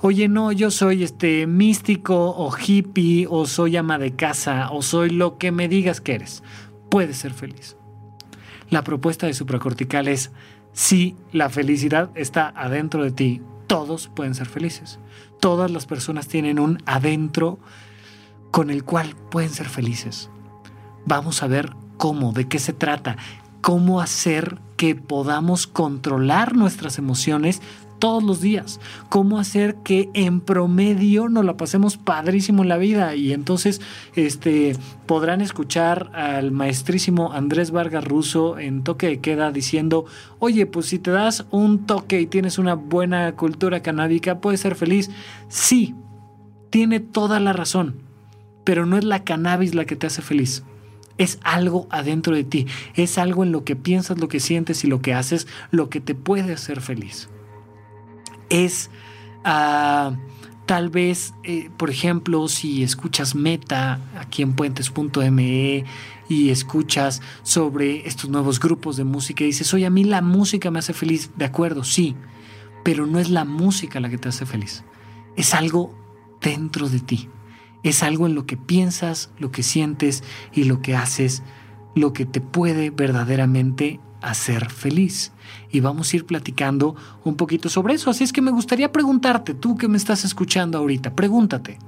Oye, no, yo soy este místico o hippie o soy ama de casa o soy lo que me digas que eres. Puedes ser feliz. La propuesta de supracortical es si la felicidad está adentro de ti, todos pueden ser felices todas las personas tienen un adentro con el cual pueden ser felices. Vamos a ver cómo, de qué se trata, cómo hacer que podamos controlar nuestras emociones todos los días, cómo hacer que en promedio nos la pasemos padrísimo en la vida y entonces este podrán escuchar al maestrísimo Andrés Vargas Russo en toque de queda diciendo, "Oye, pues si te das un toque y tienes una buena cultura canábica, puedes ser feliz." Sí, tiene toda la razón, pero no es la cannabis la que te hace feliz. Es algo adentro de ti, es algo en lo que piensas, lo que sientes y lo que haces, lo que te puede hacer feliz es ah, tal vez, eh, por ejemplo, si escuchas Meta aquí en puentes.me y escuchas sobre estos nuevos grupos de música y dices, oye, a mí la música me hace feliz, de acuerdo, sí, pero no es la música la que te hace feliz, es algo dentro de ti, es algo en lo que piensas, lo que sientes y lo que haces, lo que te puede verdaderamente hacer feliz y vamos a ir platicando un poquito sobre eso. Así es que me gustaría preguntarte, tú que me estás escuchando ahorita, pregúntate,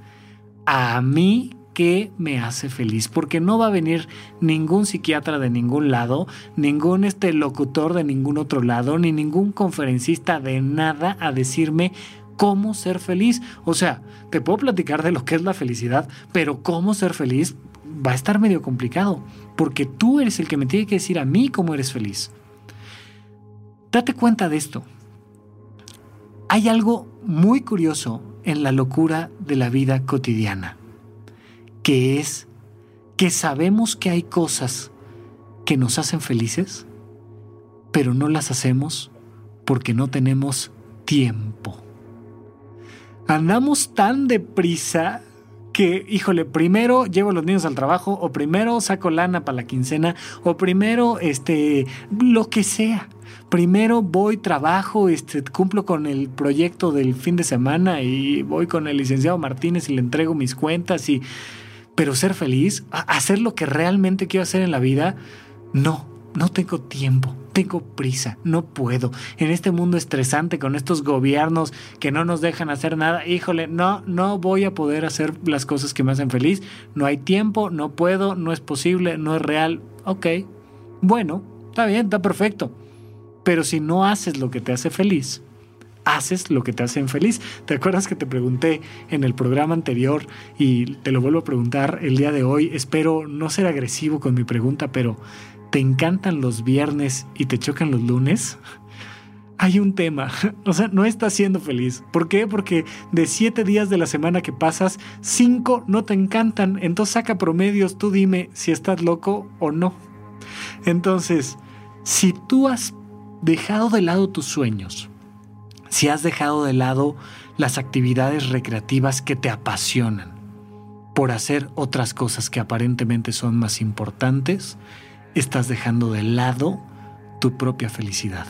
¿a mí qué me hace feliz? Porque no va a venir ningún psiquiatra de ningún lado, ningún este locutor de ningún otro lado, ni ningún conferencista de nada a decirme cómo ser feliz. O sea, te puedo platicar de lo que es la felicidad, pero cómo ser feliz va a estar medio complicado, porque tú eres el que me tiene que decir a mí cómo eres feliz. Date cuenta de esto. Hay algo muy curioso en la locura de la vida cotidiana, que es que sabemos que hay cosas que nos hacen felices, pero no las hacemos porque no tenemos tiempo. Andamos tan deprisa que, híjole, primero llevo a los niños al trabajo, o primero saco lana para la quincena, o primero, este, lo que sea. Primero voy, trabajo, este, cumplo con el proyecto del fin de semana y voy con el licenciado Martínez y le entrego mis cuentas y... Pero ser feliz, hacer lo que realmente quiero hacer en la vida, no, no tengo tiempo, tengo prisa, no puedo. En este mundo estresante con estos gobiernos que no nos dejan hacer nada, híjole, no, no voy a poder hacer las cosas que me hacen feliz. No hay tiempo, no puedo, no es posible, no es real. Ok, bueno, está bien, está perfecto. Pero si no haces lo que te hace feliz, haces lo que te hace feliz. ¿Te acuerdas que te pregunté en el programa anterior y te lo vuelvo a preguntar el día de hoy? Espero no ser agresivo con mi pregunta, pero te encantan los viernes y te chocan los lunes, hay un tema. [laughs] O sea, no estás siendo feliz. ¿Por qué? Porque de siete días de la semana que pasas, cinco no te encantan. Entonces saca promedios, tú dime si estás loco o no. Entonces, si tú has dejado de lado tus sueños, si has dejado de lado las actividades recreativas que te apasionan, por hacer otras cosas que aparentemente son más importantes, estás dejando de lado tu propia felicidad.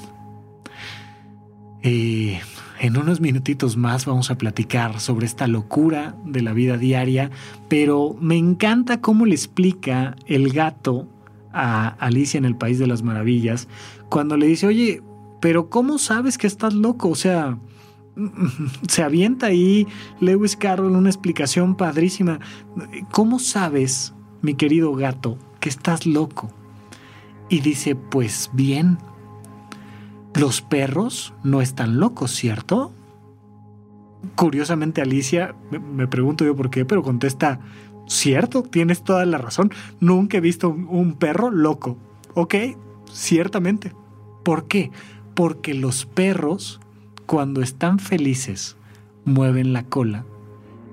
Eh, en unos minutitos más vamos a platicar sobre esta locura de la vida diaria, pero me encanta cómo le explica el gato a Alicia en el País de las Maravillas cuando le dice, oye, pero ¿cómo sabes que estás loco? O sea, [laughs] se avienta ahí Lewis Carroll una explicación padrísima. ¿Cómo sabes, mi querido gato, que estás loco? Y dice, pues bien, los perros no están locos, ¿cierto? Curiosamente Alicia, me pregunto yo por qué, pero contesta, cierto, tienes toda la razón, nunca he visto un perro loco. Ok, ciertamente. ¿Por qué? Porque los perros, cuando están felices, mueven la cola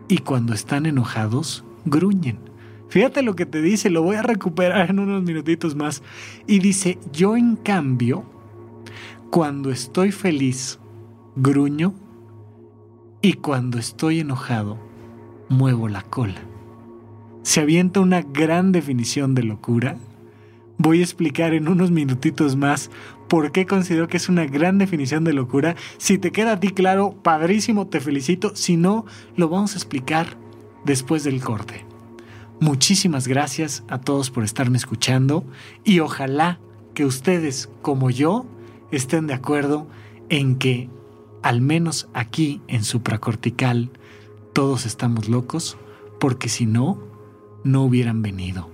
y cuando están enojados, gruñen. Fíjate lo que te dice, lo voy a recuperar en unos minutitos más. Y dice, yo en cambio, cuando estoy feliz, gruño y cuando estoy enojado, muevo la cola. Se avienta una gran definición de locura. Voy a explicar en unos minutitos más por qué considero que es una gran definición de locura. Si te queda a ti claro, padrísimo, te felicito. Si no, lo vamos a explicar después del corte. Muchísimas gracias a todos por estarme escuchando y ojalá que ustedes como yo estén de acuerdo en que al menos aquí en supracortical todos estamos locos porque si no, no hubieran venido.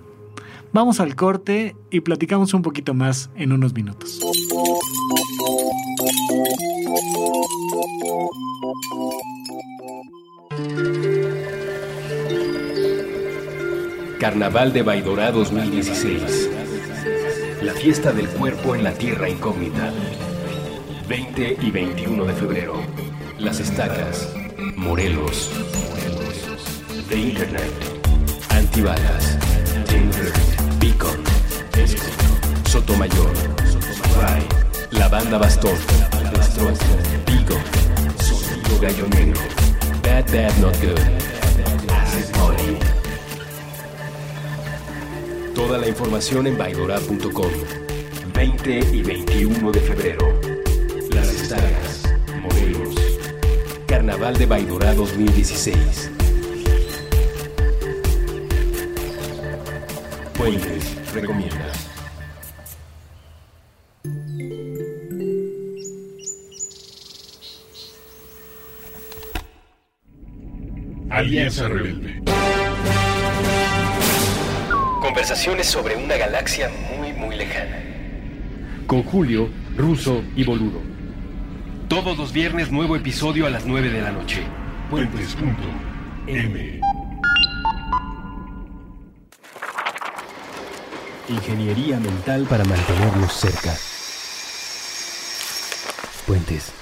Vamos al corte y platicamos un poquito más en unos minutos. Carnaval de Baidorá 2016. La fiesta del cuerpo en la tierra incógnita. 20 y 21 de febrero. Las Estacas, Morelos. The Internet. Antibalas. Tinder. Beacon. Esco. Sotomayor. Ray. La Banda Bastón. Vigo. Sonido Gallo Negro. Bad Bad Not Good. Toda la información en baidora.com. 20 y 21 de febrero. Las Estacas, Morelos. Carnaval de Baidora 2016. Fuentes recomienda. Alianza Rebelde. Conversaciones sobre una galaxia muy, muy lejana. Con Julio, Ruso y Boludo. Todos los viernes nuevo episodio a las 9 de la noche. Puentes.m. Ingeniería mental para mantenernos cerca. Puentes.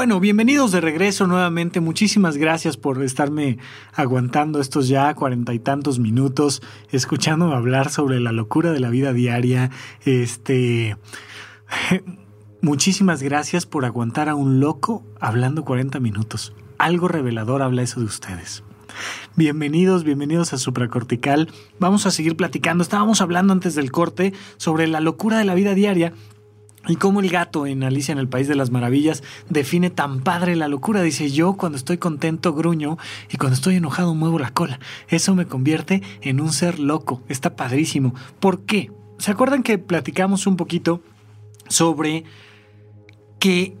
Bueno, bienvenidos de regreso nuevamente. Muchísimas gracias por estarme aguantando estos ya cuarenta y tantos minutos, escuchándome hablar sobre la locura de la vida diaria. Este. [laughs] Muchísimas gracias por aguantar a un loco hablando 40 minutos. Algo revelador habla eso de ustedes. Bienvenidos, bienvenidos a Supracortical. Vamos a seguir platicando. Estábamos hablando antes del corte sobre la locura de la vida diaria y cómo el gato en Alicia en el País de las Maravillas define tan padre la locura. Dice yo cuando estoy contento gruño y cuando estoy enojado muevo la cola. Eso me convierte en un ser loco. Está padrísimo. ¿Por qué? ¿Se acuerdan que platicamos un poquito sobre que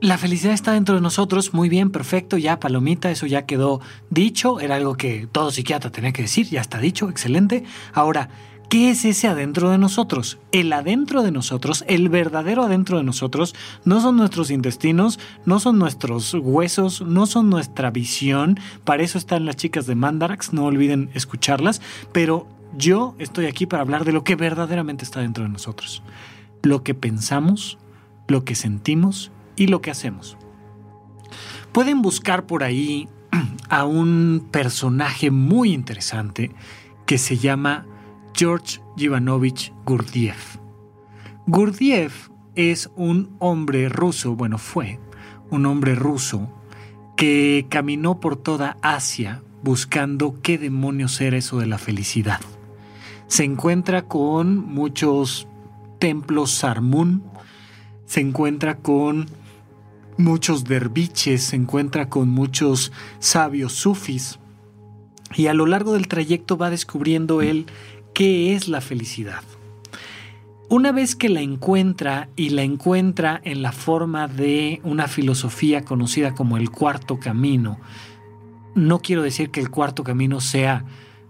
la felicidad está dentro de nosotros? Muy bien, perfecto, ya palomita, eso ya quedó dicho. Era algo que todo psiquiatra tenía que decir, ya está dicho, excelente. Ahora, ¿Qué es ese adentro de nosotros? El adentro de nosotros, el verdadero adentro de nosotros, no son nuestros intestinos, no son nuestros huesos, no son nuestra visión. Para eso están las chicas de Mandarax, no olviden escucharlas. Pero yo estoy aquí para hablar de lo que verdaderamente está dentro de nosotros. Lo que pensamos, lo que sentimos y lo que hacemos. Pueden buscar por ahí [clears throat] a un personaje muy interesante que se llama George Ivanovich Gurdjieff. Gurdjieff es un hombre ruso, bueno, fue un hombre ruso que caminó por toda Asia buscando qué demonios era eso de la felicidad. Se encuentra con muchos templos sarmún, se encuentra con muchos derviches, se encuentra con muchos sabios sufis y a lo largo del trayecto va descubriendo él ¿Qué es la felicidad? Una vez que la encuentra y la encuentra en la forma de una filosofía conocida como el cuarto camino, no quiero decir que el cuarto camino sea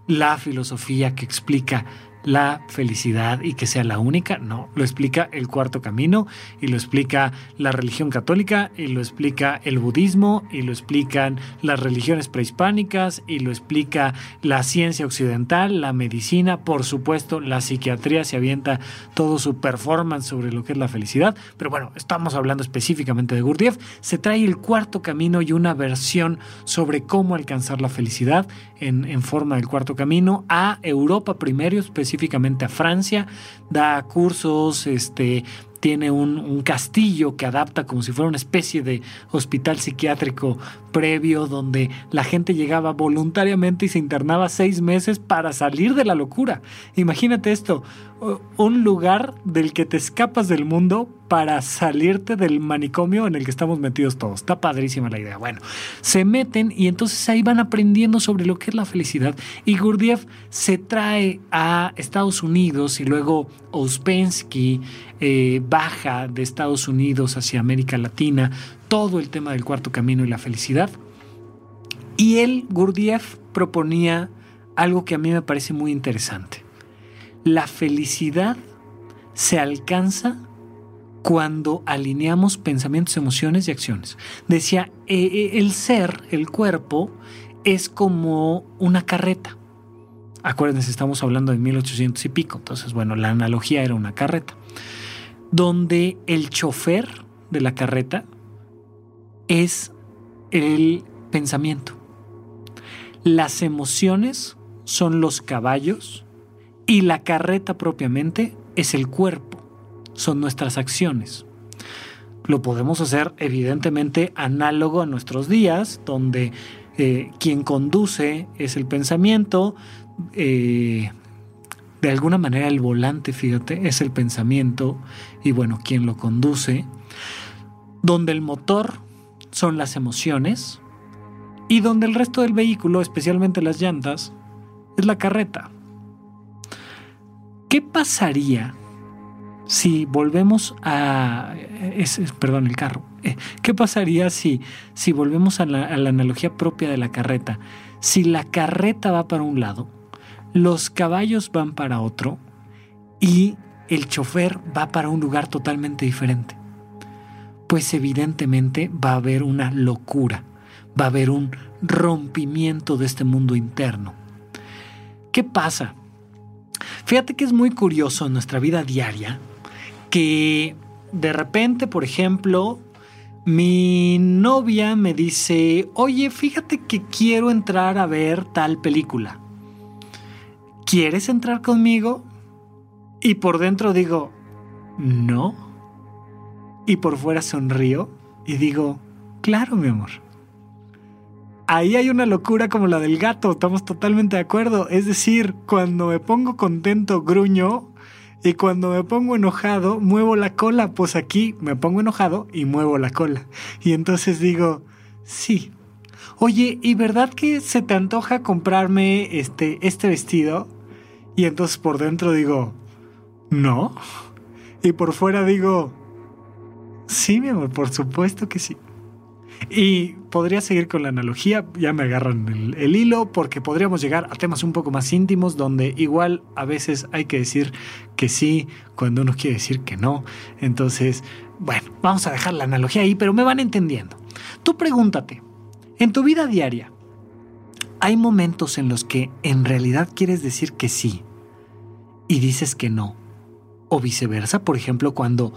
la filosofía que explica la felicidad y que sea la única, no, lo explica el cuarto camino y lo explica la religión católica y lo explica el budismo y lo explican las religiones prehispánicas y lo explica la ciencia occidental, la medicina, por supuesto, la psiquiatría se avienta todo su performance sobre lo que es la felicidad, pero bueno, estamos hablando específicamente de Gurdjieff, se trae el cuarto camino y una versión sobre cómo alcanzar la felicidad en, en forma del cuarto camino a Europa primero, específicamente específicamente a Francia, da cursos, este, tiene un, castillo que adapta como si fuera una especie de hospital psiquiátrico previo donde la gente llegaba voluntariamente y se internaba seis meses para salir de la locura. Imagínate esto, un lugar del que te escapas del mundo para salirte del manicomio en el que estamos metidos todos. Está padrísima la idea. Bueno, se meten y entonces ahí van aprendiendo sobre lo que es la felicidad. Y Gurdjieff se trae a Estados Unidos y luego Ouspensky eh, baja de Estados Unidos hacia América Latina, todo el tema del cuarto camino y la felicidad. Y él, Gurdjieff, proponía algo que a mí me parece muy interesante. La felicidad se alcanza cuando alineamos pensamientos, emociones y acciones. Decía, eh, eh, el ser, el cuerpo, es como una carreta. Acuérdense, estamos hablando de 1800 y pico. Entonces, bueno, la analogía era una carreta. Donde el chofer de la carreta es el pensamiento. Las emociones son los caballos y la carreta propiamente es el cuerpo, son nuestras acciones. Lo podemos hacer evidentemente análogo a nuestros días, donde eh, quien conduce es el pensamiento, eh, de alguna manera el volante, fíjate, es el pensamiento y bueno, quien lo conduce, donde el motor son las emociones y donde el resto del vehículo, especialmente las llantas, es la carreta. ¿Qué pasaría si volvemos a... perdón, el carro. Eh, ¿Qué pasaría si, si volvemos a la analogía propia de la carreta? Si la carreta va para un lado, los caballos van para otro y el chofer va para un lugar totalmente diferente. Pues evidentemente va a haber una locura, va a haber un rompimiento de este mundo interno. ¿Qué pasa? Fíjate que es muy curioso en nuestra vida diaria que de repente, por ejemplo, Mi novia me dice, oye, fíjate que quiero entrar a ver tal película. ¿Quieres entrar conmigo? Y por dentro digo, no. Y por fuera sonrío y digo, claro, mi amor. Ahí hay una locura como la del gato, estamos totalmente de acuerdo. Es decir, cuando me pongo contento, gruño, y cuando me pongo enojado, muevo la cola. Pues aquí me pongo enojado y muevo la cola. Y entonces digo, sí. Oye, ¿y verdad que se te antoja comprarme este, este vestido? Y entonces por dentro digo, no. Y por fuera digo, sí, mi amor, por supuesto que sí. Y podría seguir con la analogía, ya me agarran el, hilo, porque podríamos llegar a temas un poco más íntimos, donde igual a veces hay que decir que sí cuando uno quiere decir que no. Entonces, bueno, vamos a dejar la analogía ahí, pero me van entendiendo. Tú pregúntate, en tu vida diaria, hay momentos en los que en realidad quieres decir que sí y dices que no. O viceversa, por ejemplo, cuando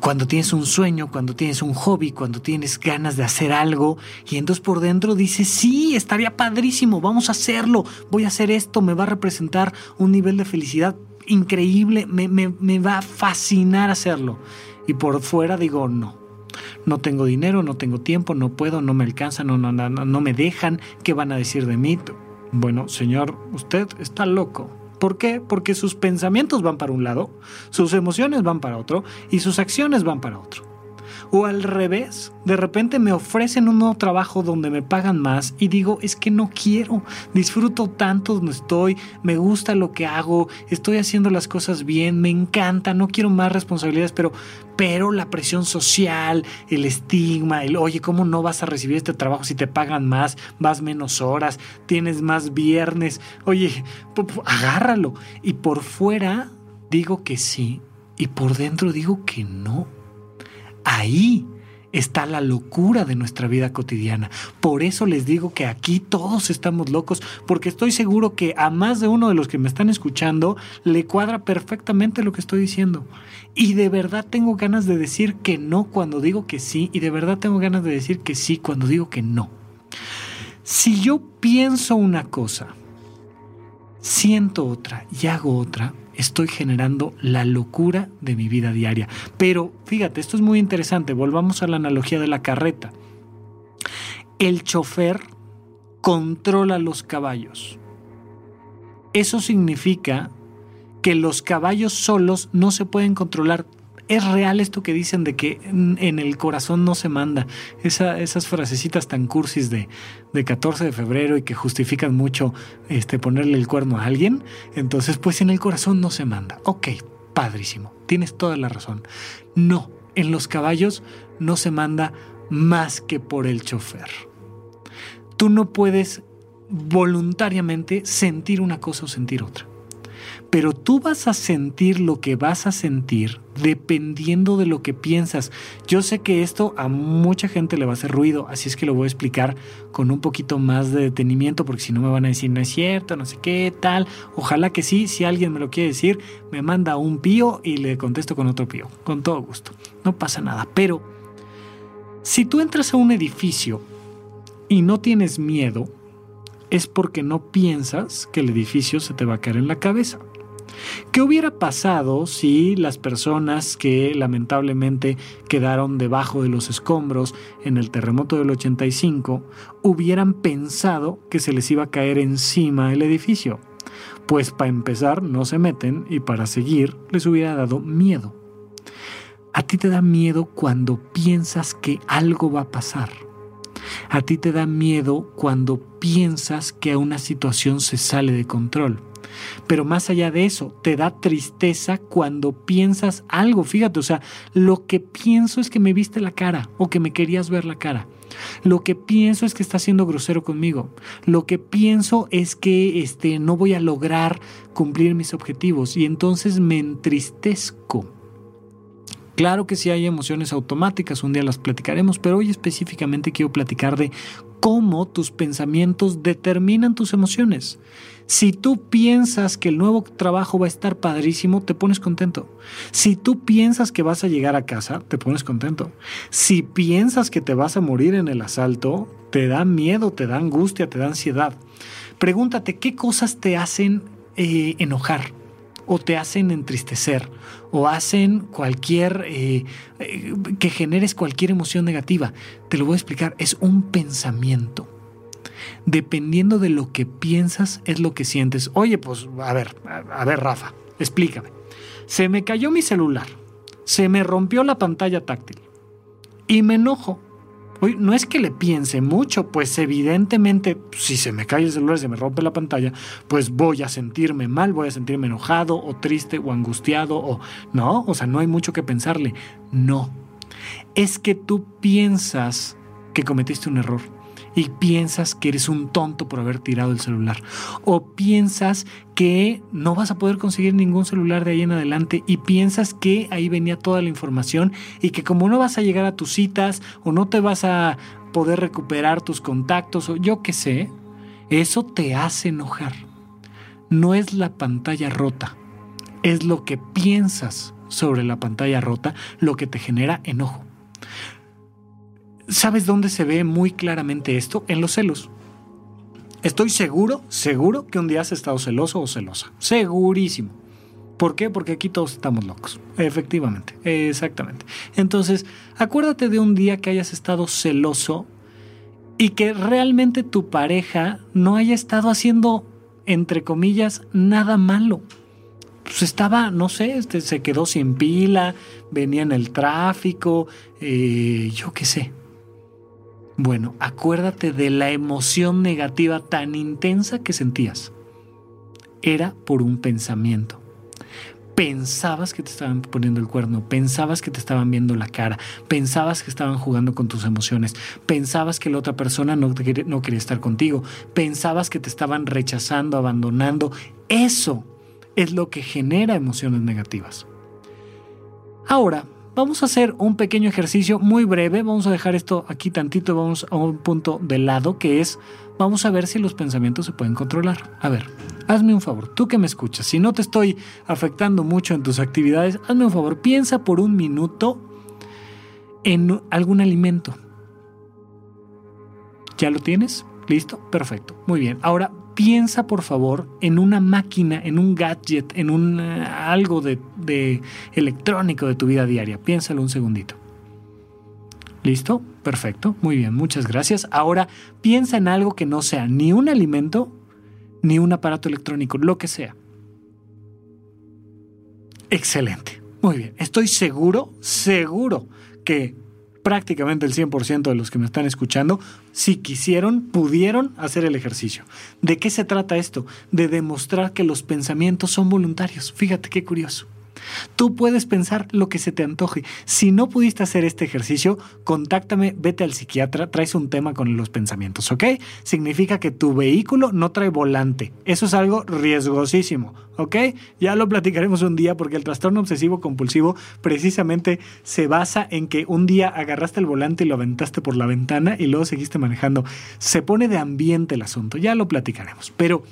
cuando tienes un sueño, cuando tienes un hobby, cuando tienes ganas de hacer algo y entonces por dentro dices, sí, estaría padrísimo, vamos a hacerlo, voy a hacer esto, me va a representar un nivel de felicidad increíble, me, me va a fascinar hacerlo. Y por fuera digo, no, no tengo dinero, no tengo tiempo, no puedo, no me alcanza, no, no, no, no me dejan, ¿qué van a decir de mí? Bueno, señor, usted está loco. ¿Por qué? Porque sus pensamientos van para un lado, sus emociones van para otro y sus acciones van para otro. O al revés, de repente me ofrecen un nuevo trabajo donde me pagan más y digo, es que no quiero, disfruto tanto donde estoy, me gusta lo que hago, estoy haciendo las cosas bien, me encanta, no quiero más responsabilidades, pero, pero la presión social, el estigma, el, oye, ¿cómo no vas a recibir este trabajo si te pagan más, vas menos horas, tienes más viernes? Oye, agárralo. Y por fuera digo que sí y por dentro digo que no. Ahí está la locura de nuestra vida cotidiana. Por eso les digo que aquí todos estamos locos, porque estoy seguro que a más de uno de los que me están escuchando le cuadra perfectamente lo que estoy diciendo. Y de verdad tengo ganas de decir que no cuando digo que sí, y de verdad tengo ganas de decir que sí cuando digo que no. Si yo pienso una cosa, siento otra y hago otra, estoy generando la locura de mi vida diaria. Pero fíjate, esto es muy interesante, volvamos a la analogía de la carreta. El chofer controla los caballos. Eso significa que los caballos solos no se pueden controlar es real esto que dicen de que en el corazón no se manda. esas frasecitas tan cursis de, de 14 de febrero y que justifican mucho este, ponerle el cuerno a alguien. Entonces, pues en el corazón no se manda. Ok, padrísimo. Tienes toda la razón. No, en los caballos no se manda más que por el chofer. Tú no puedes voluntariamente sentir una cosa o sentir otra pero tú vas a sentir lo que vas a sentir dependiendo de lo que piensas. Yo sé que esto a mucha gente le va a hacer ruido, así es que lo voy a explicar con un poquito más de detenimiento, porque si no me van a decir no es cierto, no sé qué, tal. Ojalá que sí, si alguien me lo quiere decir, me manda un pío y le contesto con otro pío, con todo gusto. No pasa nada, pero si tú entras a un edificio y no tienes miedo, es porque no piensas que el edificio se te va a caer en la cabeza. ¿Qué hubiera pasado si las personas que lamentablemente quedaron debajo de los escombros en el terremoto del 85 hubieran pensado que se les iba a caer encima el edificio? Pues para empezar no se meten y para seguir les hubiera dado miedo. A ti te da miedo cuando piensas que algo va a pasar. A ti te da miedo cuando piensas que una situación se sale de control. Pero más allá de eso, te da tristeza cuando piensas algo. Fíjate, o sea, lo que pienso es que me viste la cara o que me querías ver la cara. Lo que pienso es que estás siendo grosero conmigo. Lo que pienso es que este, no voy a lograr cumplir mis objetivos y entonces me entristezco. Claro que sí hay emociones automáticas, un día las platicaremos, pero hoy específicamente quiero platicar de cómo tus pensamientos determinan tus emociones. Si tú piensas que el nuevo trabajo va a estar padrísimo, te pones contento. Si tú piensas que vas a llegar a casa, te pones contento. Si piensas que te vas a morir en el asalto, te da miedo, te da angustia, te da ansiedad. Pregúntate qué cosas te hacen eh, enojar o te hacen entristecer o hacen cualquier, eh, eh, que generes cualquier emoción negativa. Te lo voy a explicar, es un pensamiento. Dependiendo de lo que piensas, es lo que sientes. Oye, pues, a ver, a ver, Rafa, explícame. Se me cayó mi celular, se me rompió la pantalla táctil y me enojo no es que le piense mucho, pues evidentemente si se me cae el celular, se me rompe la pantalla, pues voy a sentirme mal, voy a sentirme enojado o triste o angustiado o no, o sea, no hay mucho que pensarle. No, es que tú piensas que cometiste un error y piensas que eres un tonto por haber tirado el celular. O piensas que no vas a poder conseguir ningún celular de ahí en adelante y piensas que ahí venía toda la información y que como no vas a llegar a tus citas o no te vas a poder recuperar tus contactos o yo qué sé, eso te hace enojar. No es la pantalla rota, es lo que piensas sobre la pantalla rota lo que te genera enojo. ¿Sabes dónde se ve muy claramente esto? En los celos. Estoy seguro, seguro que un día has estado celoso o celosa. Segurísimo. ¿Por qué? Porque aquí todos estamos locos. Efectivamente, exactamente. Entonces, acuérdate de un día que hayas estado celoso y que realmente tu pareja no haya estado haciendo, entre comillas, nada malo. Pues estaba, no sé, este, se quedó sin pila, venía en el tráfico, eh, yo qué sé. Bueno, acuérdate de la emoción negativa tan intensa que sentías. Era por un pensamiento. Pensabas que te estaban poniendo el cuerno, pensabas que te estaban viendo la cara, pensabas que estaban jugando con tus emociones, pensabas que la otra persona no, quería estar contigo, pensabas que te estaban rechazando, abandonando. Eso es lo que genera emociones negativas. Ahora, Vamos a hacer un pequeño ejercicio muy breve. Vamos a dejar esto aquí tantito. Vamos a un punto de lado que es, vamos a ver si los pensamientos se pueden controlar. A ver, hazme un favor, tú que me escuchas, si no te estoy afectando mucho en tus actividades, hazme un favor, piensa por un minuto en algún alimento. ¿Ya lo tienes? ¿Listo? Perfecto. Muy bien. Ahora piensa por favor en una máquina, en un gadget, en un eh, algo de, de electrónico de tu vida diaria. Piénsalo un segundito. ¿Listo? Perfecto. Muy bien. Muchas gracias. Ahora piensa en algo que no sea ni un alimento ni un aparato electrónico, lo que sea. Excelente. Muy bien. Estoy seguro, seguro que prácticamente el 100% de los que me están escuchando, si quisieron, pudieron hacer el ejercicio. ¿De qué se trata esto? De demostrar que los pensamientos son voluntarios. Fíjate qué curioso. Tú puedes pensar lo que se te antoje. Si no pudiste hacer este ejercicio, contáctame, vete al psiquiatra, traes un tema con los pensamientos, ¿ok? Significa que tu vehículo no trae volante. Eso es algo riesgosísimo, ¿ok? Ya lo platicaremos un día porque el trastorno obsesivo compulsivo precisamente se basa en que un día agarraste el volante y lo aventaste por la ventana y luego seguiste manejando. Se pone de ambiente el asunto, ya lo platicaremos. Pero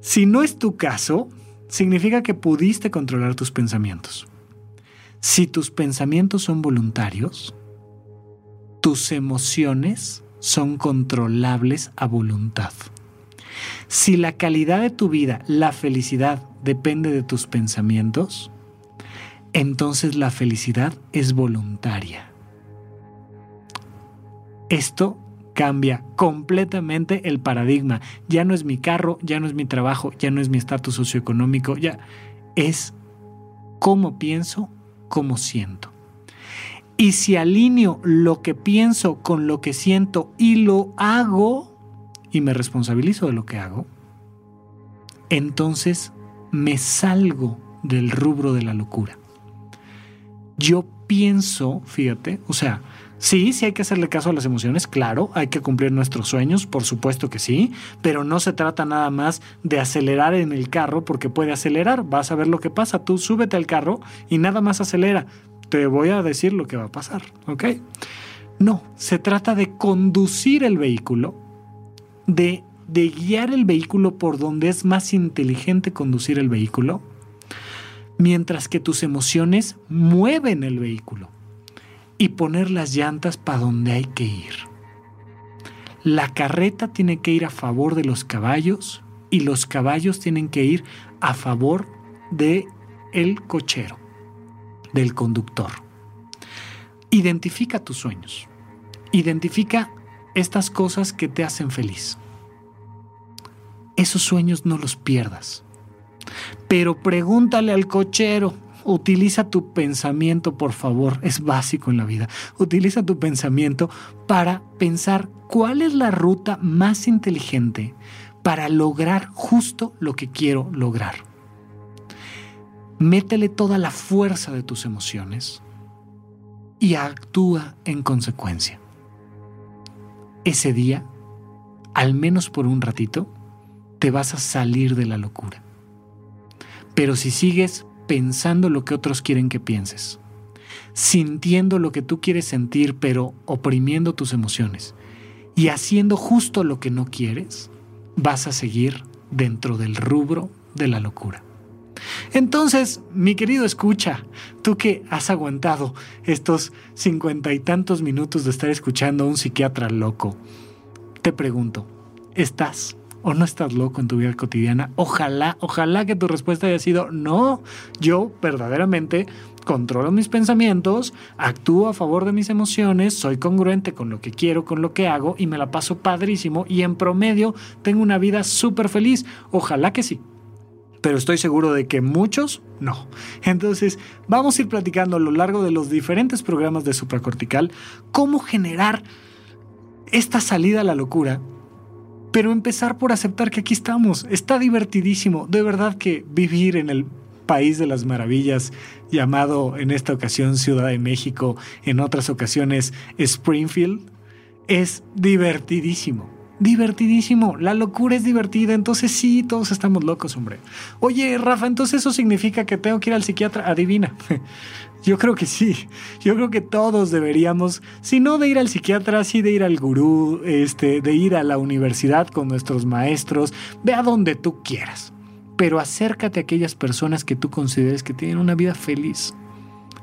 si no es tu caso, significa que pudiste controlar tus pensamientos. Si tus pensamientos son voluntarios, tus emociones son controlables a voluntad. Si la calidad de tu vida, la felicidad, depende de tus pensamientos, entonces la felicidad es voluntaria. Esto cambia completamente el paradigma. Ya no es mi carro, ya no es mi trabajo, ya no es mi estatus socioeconómico, ya es cómo pienso, cómo siento. Y si alineo lo que pienso con lo que siento y lo hago, y me responsabilizo de lo que hago, entonces me salgo del rubro de la locura. Yo pienso, fíjate, o sea, Sí, sí hay que hacerle caso a las emociones, claro, hay que cumplir nuestros sueños, por supuesto que sí, pero no se trata nada más de acelerar en el carro porque puede acelerar, vas a ver lo que pasa, tú súbete al carro y nada más acelera, te voy a decir lo que va a pasar, ¿ok? No, se trata de conducir el vehículo, de, de guiar el vehículo por donde es más inteligente conducir el vehículo, mientras que tus emociones mueven el vehículo y poner las llantas para donde hay que ir. La carreta tiene que ir a favor de los caballos y los caballos tienen que ir a favor de el cochero, del conductor. Identifica tus sueños. Identifica estas cosas que te hacen feliz. Esos sueños no los pierdas. Pero pregúntale al cochero, utiliza tu pensamiento, por favor, es básico en la vida. Utiliza tu pensamiento para pensar cuál es la ruta más inteligente para lograr justo lo que quiero lograr. Métele toda la fuerza de tus emociones y actúa en consecuencia. Ese día, al menos por un ratito, te vas a salir de la locura. Pero si sigues pensando lo que otros quieren que pienses, sintiendo lo que tú quieres sentir, pero oprimiendo tus emociones y haciendo justo lo que no quieres, vas a seguir dentro del rubro de la locura. Entonces, mi querido escucha, tú que has aguantado estos cincuenta y tantos minutos de estar escuchando a un psiquiatra loco, te pregunto, ¿estás o no estás loco en tu vida cotidiana? Ojalá, ojalá que tu respuesta haya sido no, yo verdaderamente controlo mis pensamientos, actúo a favor de mis emociones, soy congruente con lo que quiero, con lo que hago y me la paso padrísimo y en promedio tengo una vida súper feliz. Ojalá que sí. Pero estoy seguro de que muchos no. Entonces, vamos a ir platicando a lo largo de los diferentes programas de supracortical cómo generar esta salida a la locura pero empezar por aceptar que aquí estamos. Está divertidísimo. De verdad que vivir en el país de las maravillas, llamado en esta ocasión Ciudad de México, en otras ocasiones Springfield, es divertidísimo. Divertidísimo, la locura es divertida, entonces sí, todos estamos locos, hombre. Oye, Rafa, entonces eso significa que tengo que ir al psiquiatra, adivina. Yo creo que sí. Yo creo que todos deberíamos, si no de ir al psiquiatra, sí de ir al gurú, este, de ir a la universidad con nuestros maestros, ve a donde tú quieras. Pero acércate a aquellas personas que tú consideres que tienen una vida feliz.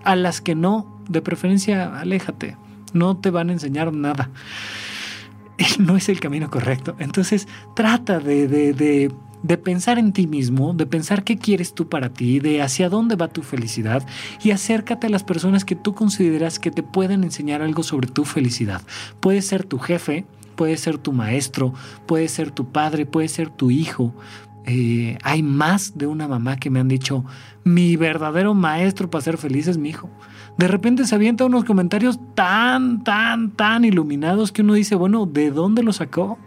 A las que no, de preferencia, aléjate. No te van a enseñar nada. [laughs] No es el camino correcto. Entonces, trata de, de pensar en ti mismo, de pensar qué quieres tú para ti, de hacia dónde va tu felicidad y acércate a las personas que tú consideras que te pueden enseñar algo sobre tu felicidad. Puede ser tu jefe, puede ser tu maestro, puede ser tu padre, puede ser tu hijo. Eh, hay más de una mamá que me han dicho, mi verdadero maestro para ser feliz es mi hijo. De repente se avienta unos comentarios tan, tan, tan iluminados que uno dice, bueno, ¿de dónde lo sacó?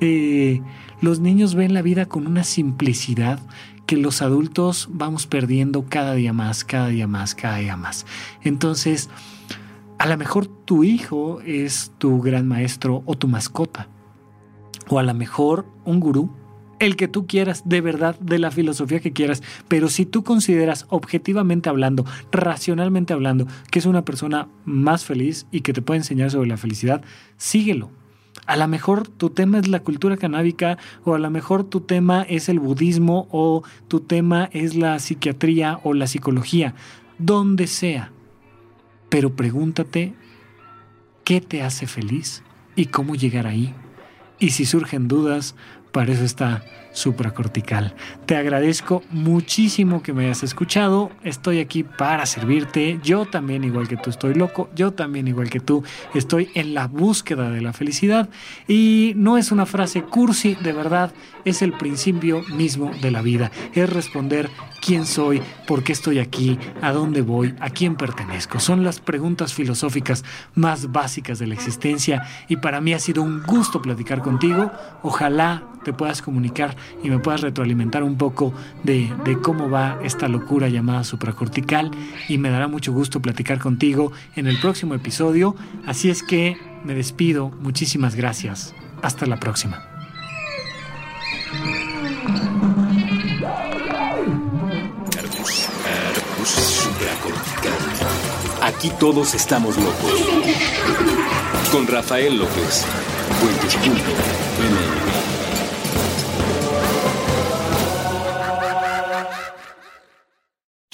Eh, los niños ven la vida con una simplicidad que los adultos vamos perdiendo cada día más, cada día más, cada día más. Entonces, a lo mejor tu hijo es tu gran maestro o tu mascota. O a lo mejor un gurú, el que tú quieras, de verdad, de la filosofía que quieras. Pero si tú consideras objetivamente hablando, racionalmente hablando, que es una persona más feliz y que te puede enseñar sobre la felicidad, síguelo a lo mejor tu tema es la cultura canábica o a lo mejor tu tema es el budismo o tu tema es la psiquiatría o la psicología, donde sea. Pero pregúntate qué te hace feliz y cómo llegar ahí. Y si surgen dudas, para eso está supracortical. Te agradezco muchísimo que me hayas escuchado. Estoy aquí para servirte. Yo también, igual que tú, estoy loco. Yo también, igual que tú, estoy en la búsqueda de la felicidad. Y no es una frase cursi, de verdad, es el principio mismo de la vida. Es responder quién soy, por qué estoy aquí, a dónde voy, a quién pertenezco. Son las preguntas filosóficas más básicas de la existencia y para mí ha sido un gusto platicar contigo. Ojalá te puedas comunicar y me puedas retroalimentar un poco de, cómo va esta locura llamada supracortical y me dará mucho gusto platicar contigo en el próximo episodio. Así es que me despido, muchísimas gracias. Hasta la próxima. Aquí todos estamos locos. con Rafael López.